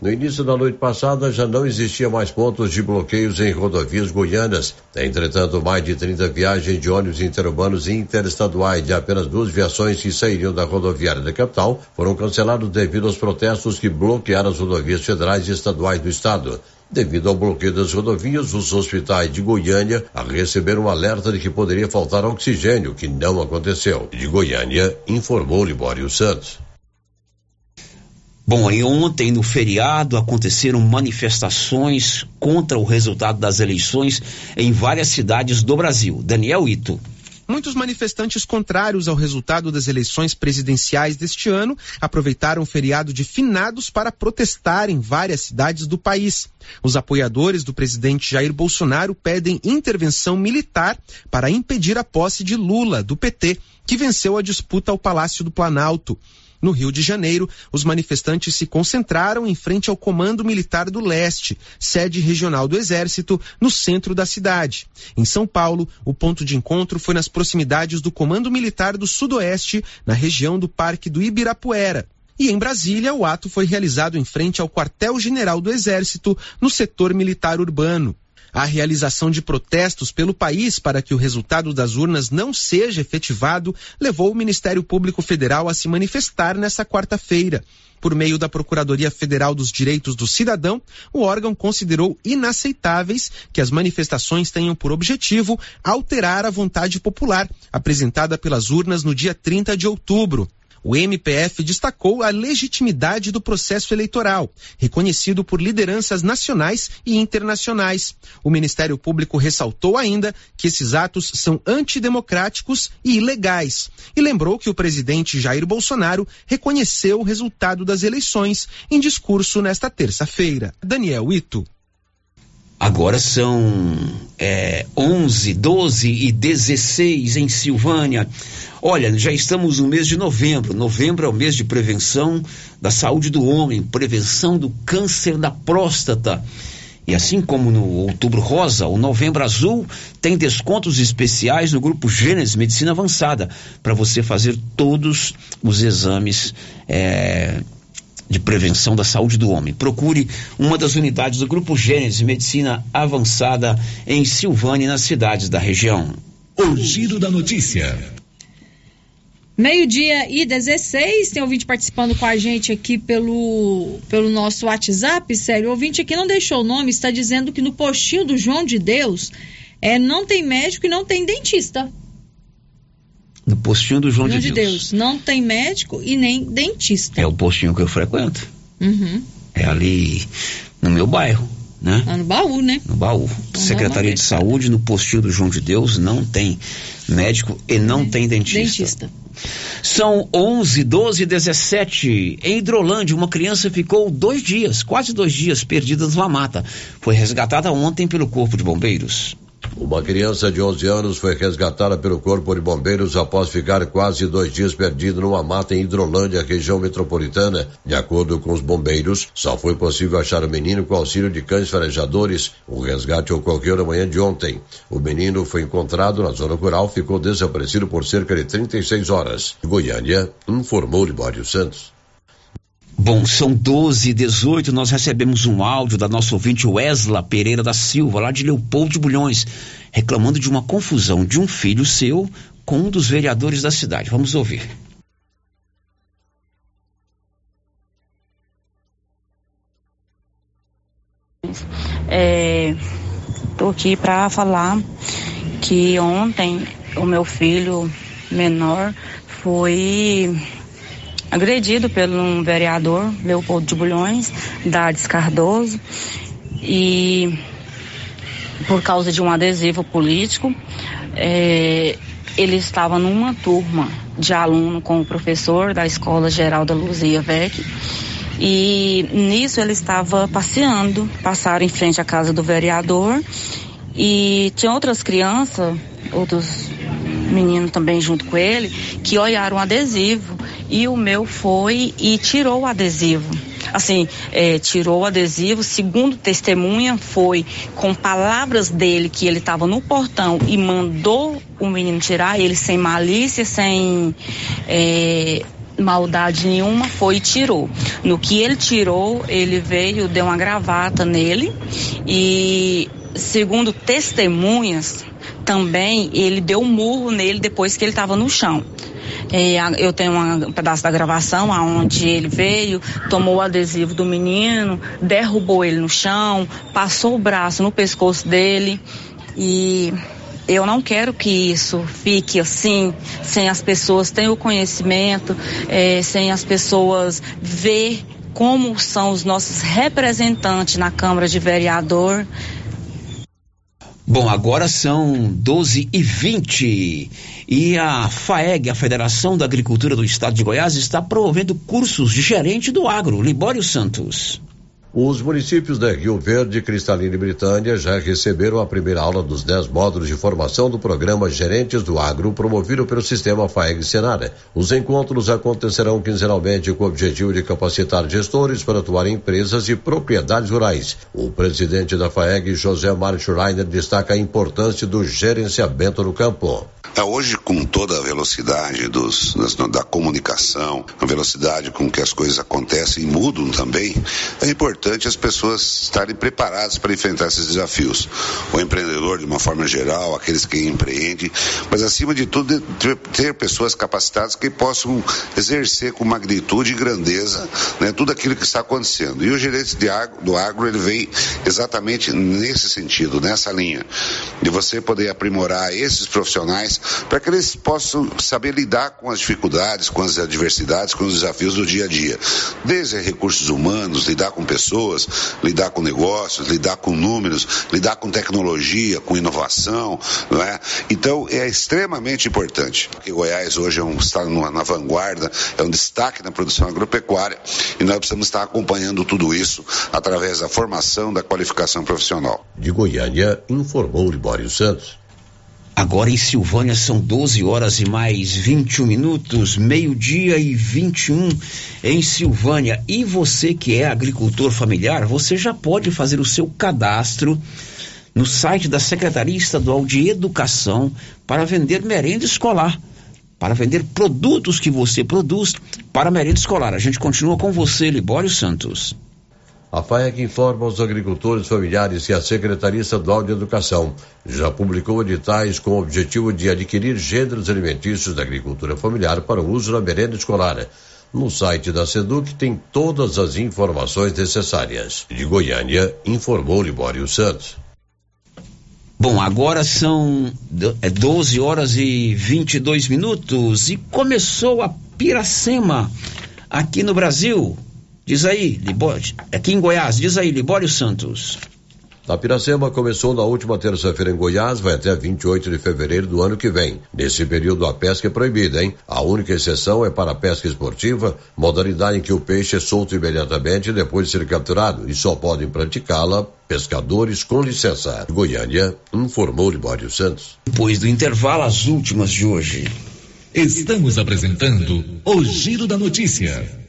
No início da noite passada já não existia mais pontos de bloqueios em rodovias goianas. Entretanto, mais de 30 viagens de ônibus interurbanos e interestaduais de apenas duas viações que sairiam da rodoviária da capital foram cancelados devido aos protestos que bloquearam as rodovias federais e estaduais do estado. Devido ao bloqueio das rodovias, os hospitais de Goiânia receberam um alerta de que poderia faltar oxigênio, que não aconteceu. De Goiânia, informou Libório Santos. Bom, aí ontem no feriado aconteceram manifestações contra o resultado das eleições em várias cidades do Brasil. Daniel Ito. Muitos manifestantes contrários ao resultado das eleições presidenciais deste ano aproveitaram o feriado de finados para protestar em várias cidades do país. Os apoiadores do presidente Jair Bolsonaro pedem intervenção militar para impedir a posse de Lula, do PT, que venceu a disputa ao Palácio do Planalto. No Rio de Janeiro, os manifestantes se concentraram em frente ao Comando Militar do Leste, sede regional do Exército, no centro da cidade. Em São Paulo, o ponto de encontro foi nas proximidades do Comando Militar do Sudoeste, na região do Parque do Ibirapuera. E em Brasília, o ato foi realizado em frente ao Quartel-General do Exército, no setor militar urbano. A realização de protestos pelo país para que o resultado das urnas não seja efetivado levou o Ministério Público Federal a se manifestar nesta quarta-feira. Por meio da Procuradoria Federal dos Direitos do Cidadão, o órgão considerou inaceitáveis que as manifestações tenham por objetivo alterar a vontade popular apresentada pelas urnas no dia 30 de outubro. O MPF destacou a legitimidade do processo eleitoral, reconhecido por lideranças nacionais e internacionais. O Ministério Público ressaltou ainda que esses atos são antidemocráticos e ilegais e lembrou que o presidente Jair Bolsonaro reconheceu o resultado das eleições em discurso nesta terça-feira. Daniel Ito. Agora são é, 11, 12 e 16 em Silvânia. Olha, já estamos no mês de novembro. Novembro é o mês de prevenção da saúde do homem, prevenção do câncer da próstata. E assim como no Outubro Rosa, o Novembro Azul tem descontos especiais no grupo Gênesis Medicina Avançada para você fazer todos os exames. É, de prevenção da saúde do homem. Procure uma das unidades do Grupo Gênesis Medicina Avançada em Silvânia, nas cidades da região. O Giro da Notícia. Meio-dia e 16, tem ouvinte participando com a gente aqui pelo, pelo nosso WhatsApp, sério. O ouvinte aqui não deixou o nome, está dizendo que no postinho do João de Deus é, não tem médico e não tem dentista. No postinho do João, João de, Deus. Deus. Não tem médico e nem dentista. É o postinho que eu frequento. Uhum. É ali no meu bairro, né? Lá no baú, né? No baú. Então, Secretaria de Saúde, no postinho do João de Deus, não tem médico e não é. tem dentista. Dentista. São 11, 12 17. Em Hidrolândia, uma criança ficou dois dias, quase dois dias, perdida numa mata. Foi resgatada ontem pelo Corpo de Bombeiros. Uma criança de 11 anos foi resgatada pelo Corpo de Bombeiros após ficar quase dois dias perdida numa mata em Hidrolândia, região metropolitana. De acordo com os bombeiros, só foi possível achar o menino com auxílio de cães farejadores. O resgate ocorreu na manhã de ontem. O menino foi encontrado na zona rural, ficou desaparecido por cerca de 36 horas. Goiânia, informou Libório Santos. Bom, são 12 e 18 nós recebemos um áudio da nossa ouvinte Wesla Pereira da Silva, lá de Leopoldo de Bulhões, reclamando de uma confusão de um filho seu com um dos vereadores da cidade. Vamos ouvir. Estou é, aqui para falar que ontem o meu filho menor foi agredido por um vereador, Leopoldo de Bulhões, Dades Cardoso, e por causa de um adesivo político, é, ele estava numa turma de aluno com o professor da Escola Geral da Luzia Vec, e nisso ele estava passeando, passaram em frente à casa do vereador, e tinha outras crianças, outros meninos também junto com ele, que olharam o adesivo e o meu foi e tirou o adesivo. assim, é, tirou o adesivo. Segundo testemunha, foi com palavras dele que ele estava no portão e mandou o menino tirar, ele sem malícia, sem. É, maldade nenhuma, foi e tirou. No que ele tirou, ele veio, deu uma gravata nele e, segundo testemunhas, também ele deu um murro nele depois que ele estava no chão. É, eu tenho um pedaço da gravação onde ele veio, tomou o adesivo do menino, derrubou ele no chão, passou o braço no pescoço dele e eu não quero que isso fique assim, sem as pessoas terem o conhecimento, é, sem as pessoas ver como são os nossos representantes na Câmara de Vereador. Bom, agora são 12 e 20 e a FAEG, a Federação da Agricultura do Estado de Goiás, está promovendo cursos de gerente do agro. Libório Santos. Os municípios da Rio Verde, Cristalina e Britânia já receberam a primeira aula dos 10 módulos de formação do programa Gerentes do Agro, promovido pelo sistema FAEG Senara. Os encontros acontecerão quinzenalmente com o objetivo de capacitar gestores para atuar em empresas e propriedades rurais. O presidente da FAEG, José Mário Schreiner, destaca a importância do gerenciamento no campo. É, hoje, com toda a velocidade dos, das, da comunicação, a velocidade com que as coisas acontecem e mudam também, é importante as pessoas estarem preparadas para enfrentar esses desafios. O empreendedor, de uma forma geral, aqueles que empreendem, mas acima de tudo, ter pessoas capacitadas que possam exercer com magnitude e grandeza né, tudo aquilo que está acontecendo. E o gerente agro, do agro, ele vem exatamente nesse sentido, nessa linha, de você poder aprimorar esses profissionais para que eles possam saber lidar com as dificuldades, com as adversidades, com os desafios do dia a dia. Desde recursos humanos, lidar com pessoas, lidar com negócios, lidar com números, lidar com tecnologia, com inovação, não é? Então é extremamente importante, porque Goiás hoje é um estado na vanguarda, é um destaque na produção agropecuária e nós precisamos estar acompanhando tudo isso através da formação, da qualificação profissional. De Goiânia, informou Libório Santos. Agora em Silvânia são 12 horas e mais 21 minutos, meio-dia e 21 em Silvânia. E você que é agricultor familiar, você já pode fazer o seu cadastro no site da Secretaria Estadual de Educação para vender merenda escolar, para vender produtos que você produz para merenda escolar. A gente continua com você, Libório Santos. A FAEC informa aos agricultores familiares que a Secretaria Estadual de Educação já publicou editais com o objetivo de adquirir gêneros alimentícios da agricultura familiar para uso na merenda escolar. No site da SEDUC tem todas as informações necessárias. De Goiânia, informou Libório Santos. Bom, agora são 12 é horas e 22 minutos e começou a Piracema aqui no Brasil. Diz aí, Libório, aqui em Goiás, diz aí, Libório Santos. A Piracema começou na última terça-feira em Goiás, vai até 28 de fevereiro do ano que vem. Nesse período a pesca é proibida, hein? A única exceção é para a pesca esportiva, modalidade em que o peixe é solto imediatamente depois de ser capturado e só podem praticá-la pescadores com licença. Goiânia, informou Libório Santos. Depois do intervalo, as últimas de hoje. Estamos apresentando o Giro da Notícia.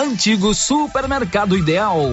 antigo supermercado ideal.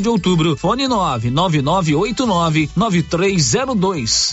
de outubro. Fone 99989 9302.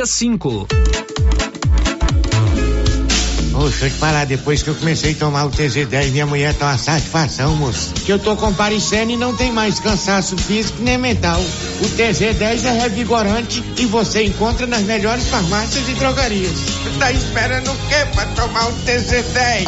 Ô, deixa eu te falar, depois que eu comecei a tomar o TZ10, minha mulher tá uma satisfação, moço. Que eu tô comparecendo e não tem mais cansaço físico nem mental. O TZ10 é revigorante e você encontra nas melhores farmácias e drogarias. Tá esperando o quê pra tomar o TZ10?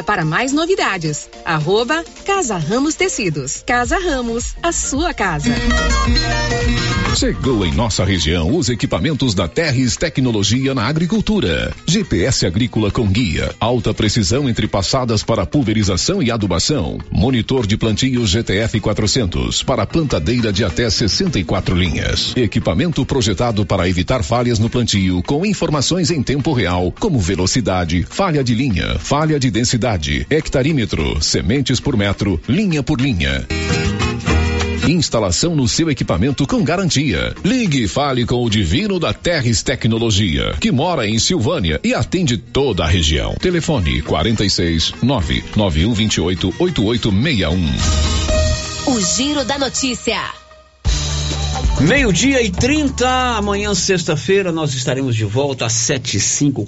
para mais novidades. Arroba Casa Ramos Tecidos. Casa Ramos, a sua casa. Chegou em nossa região os equipamentos da Terres Tecnologia na Agricultura. GPS agrícola com guia, alta precisão entre passadas para pulverização e adubação. Monitor de plantio GTF 400 para plantadeira de até 64 linhas. Equipamento projetado para evitar falhas no plantio com informações em tempo real, como velocidade, falha de linha, falha de densidade, hectarímetro, sementes por metro, linha por linha. Instalação no seu equipamento com garantia. Ligue e fale com o Divino da Terres Tecnologia, que mora em Silvânia e atende toda a região. Telefone 46 99128 8861. O Giro da Notícia. Meio-dia e 30, amanhã, sexta-feira, nós estaremos de volta às 7 e 5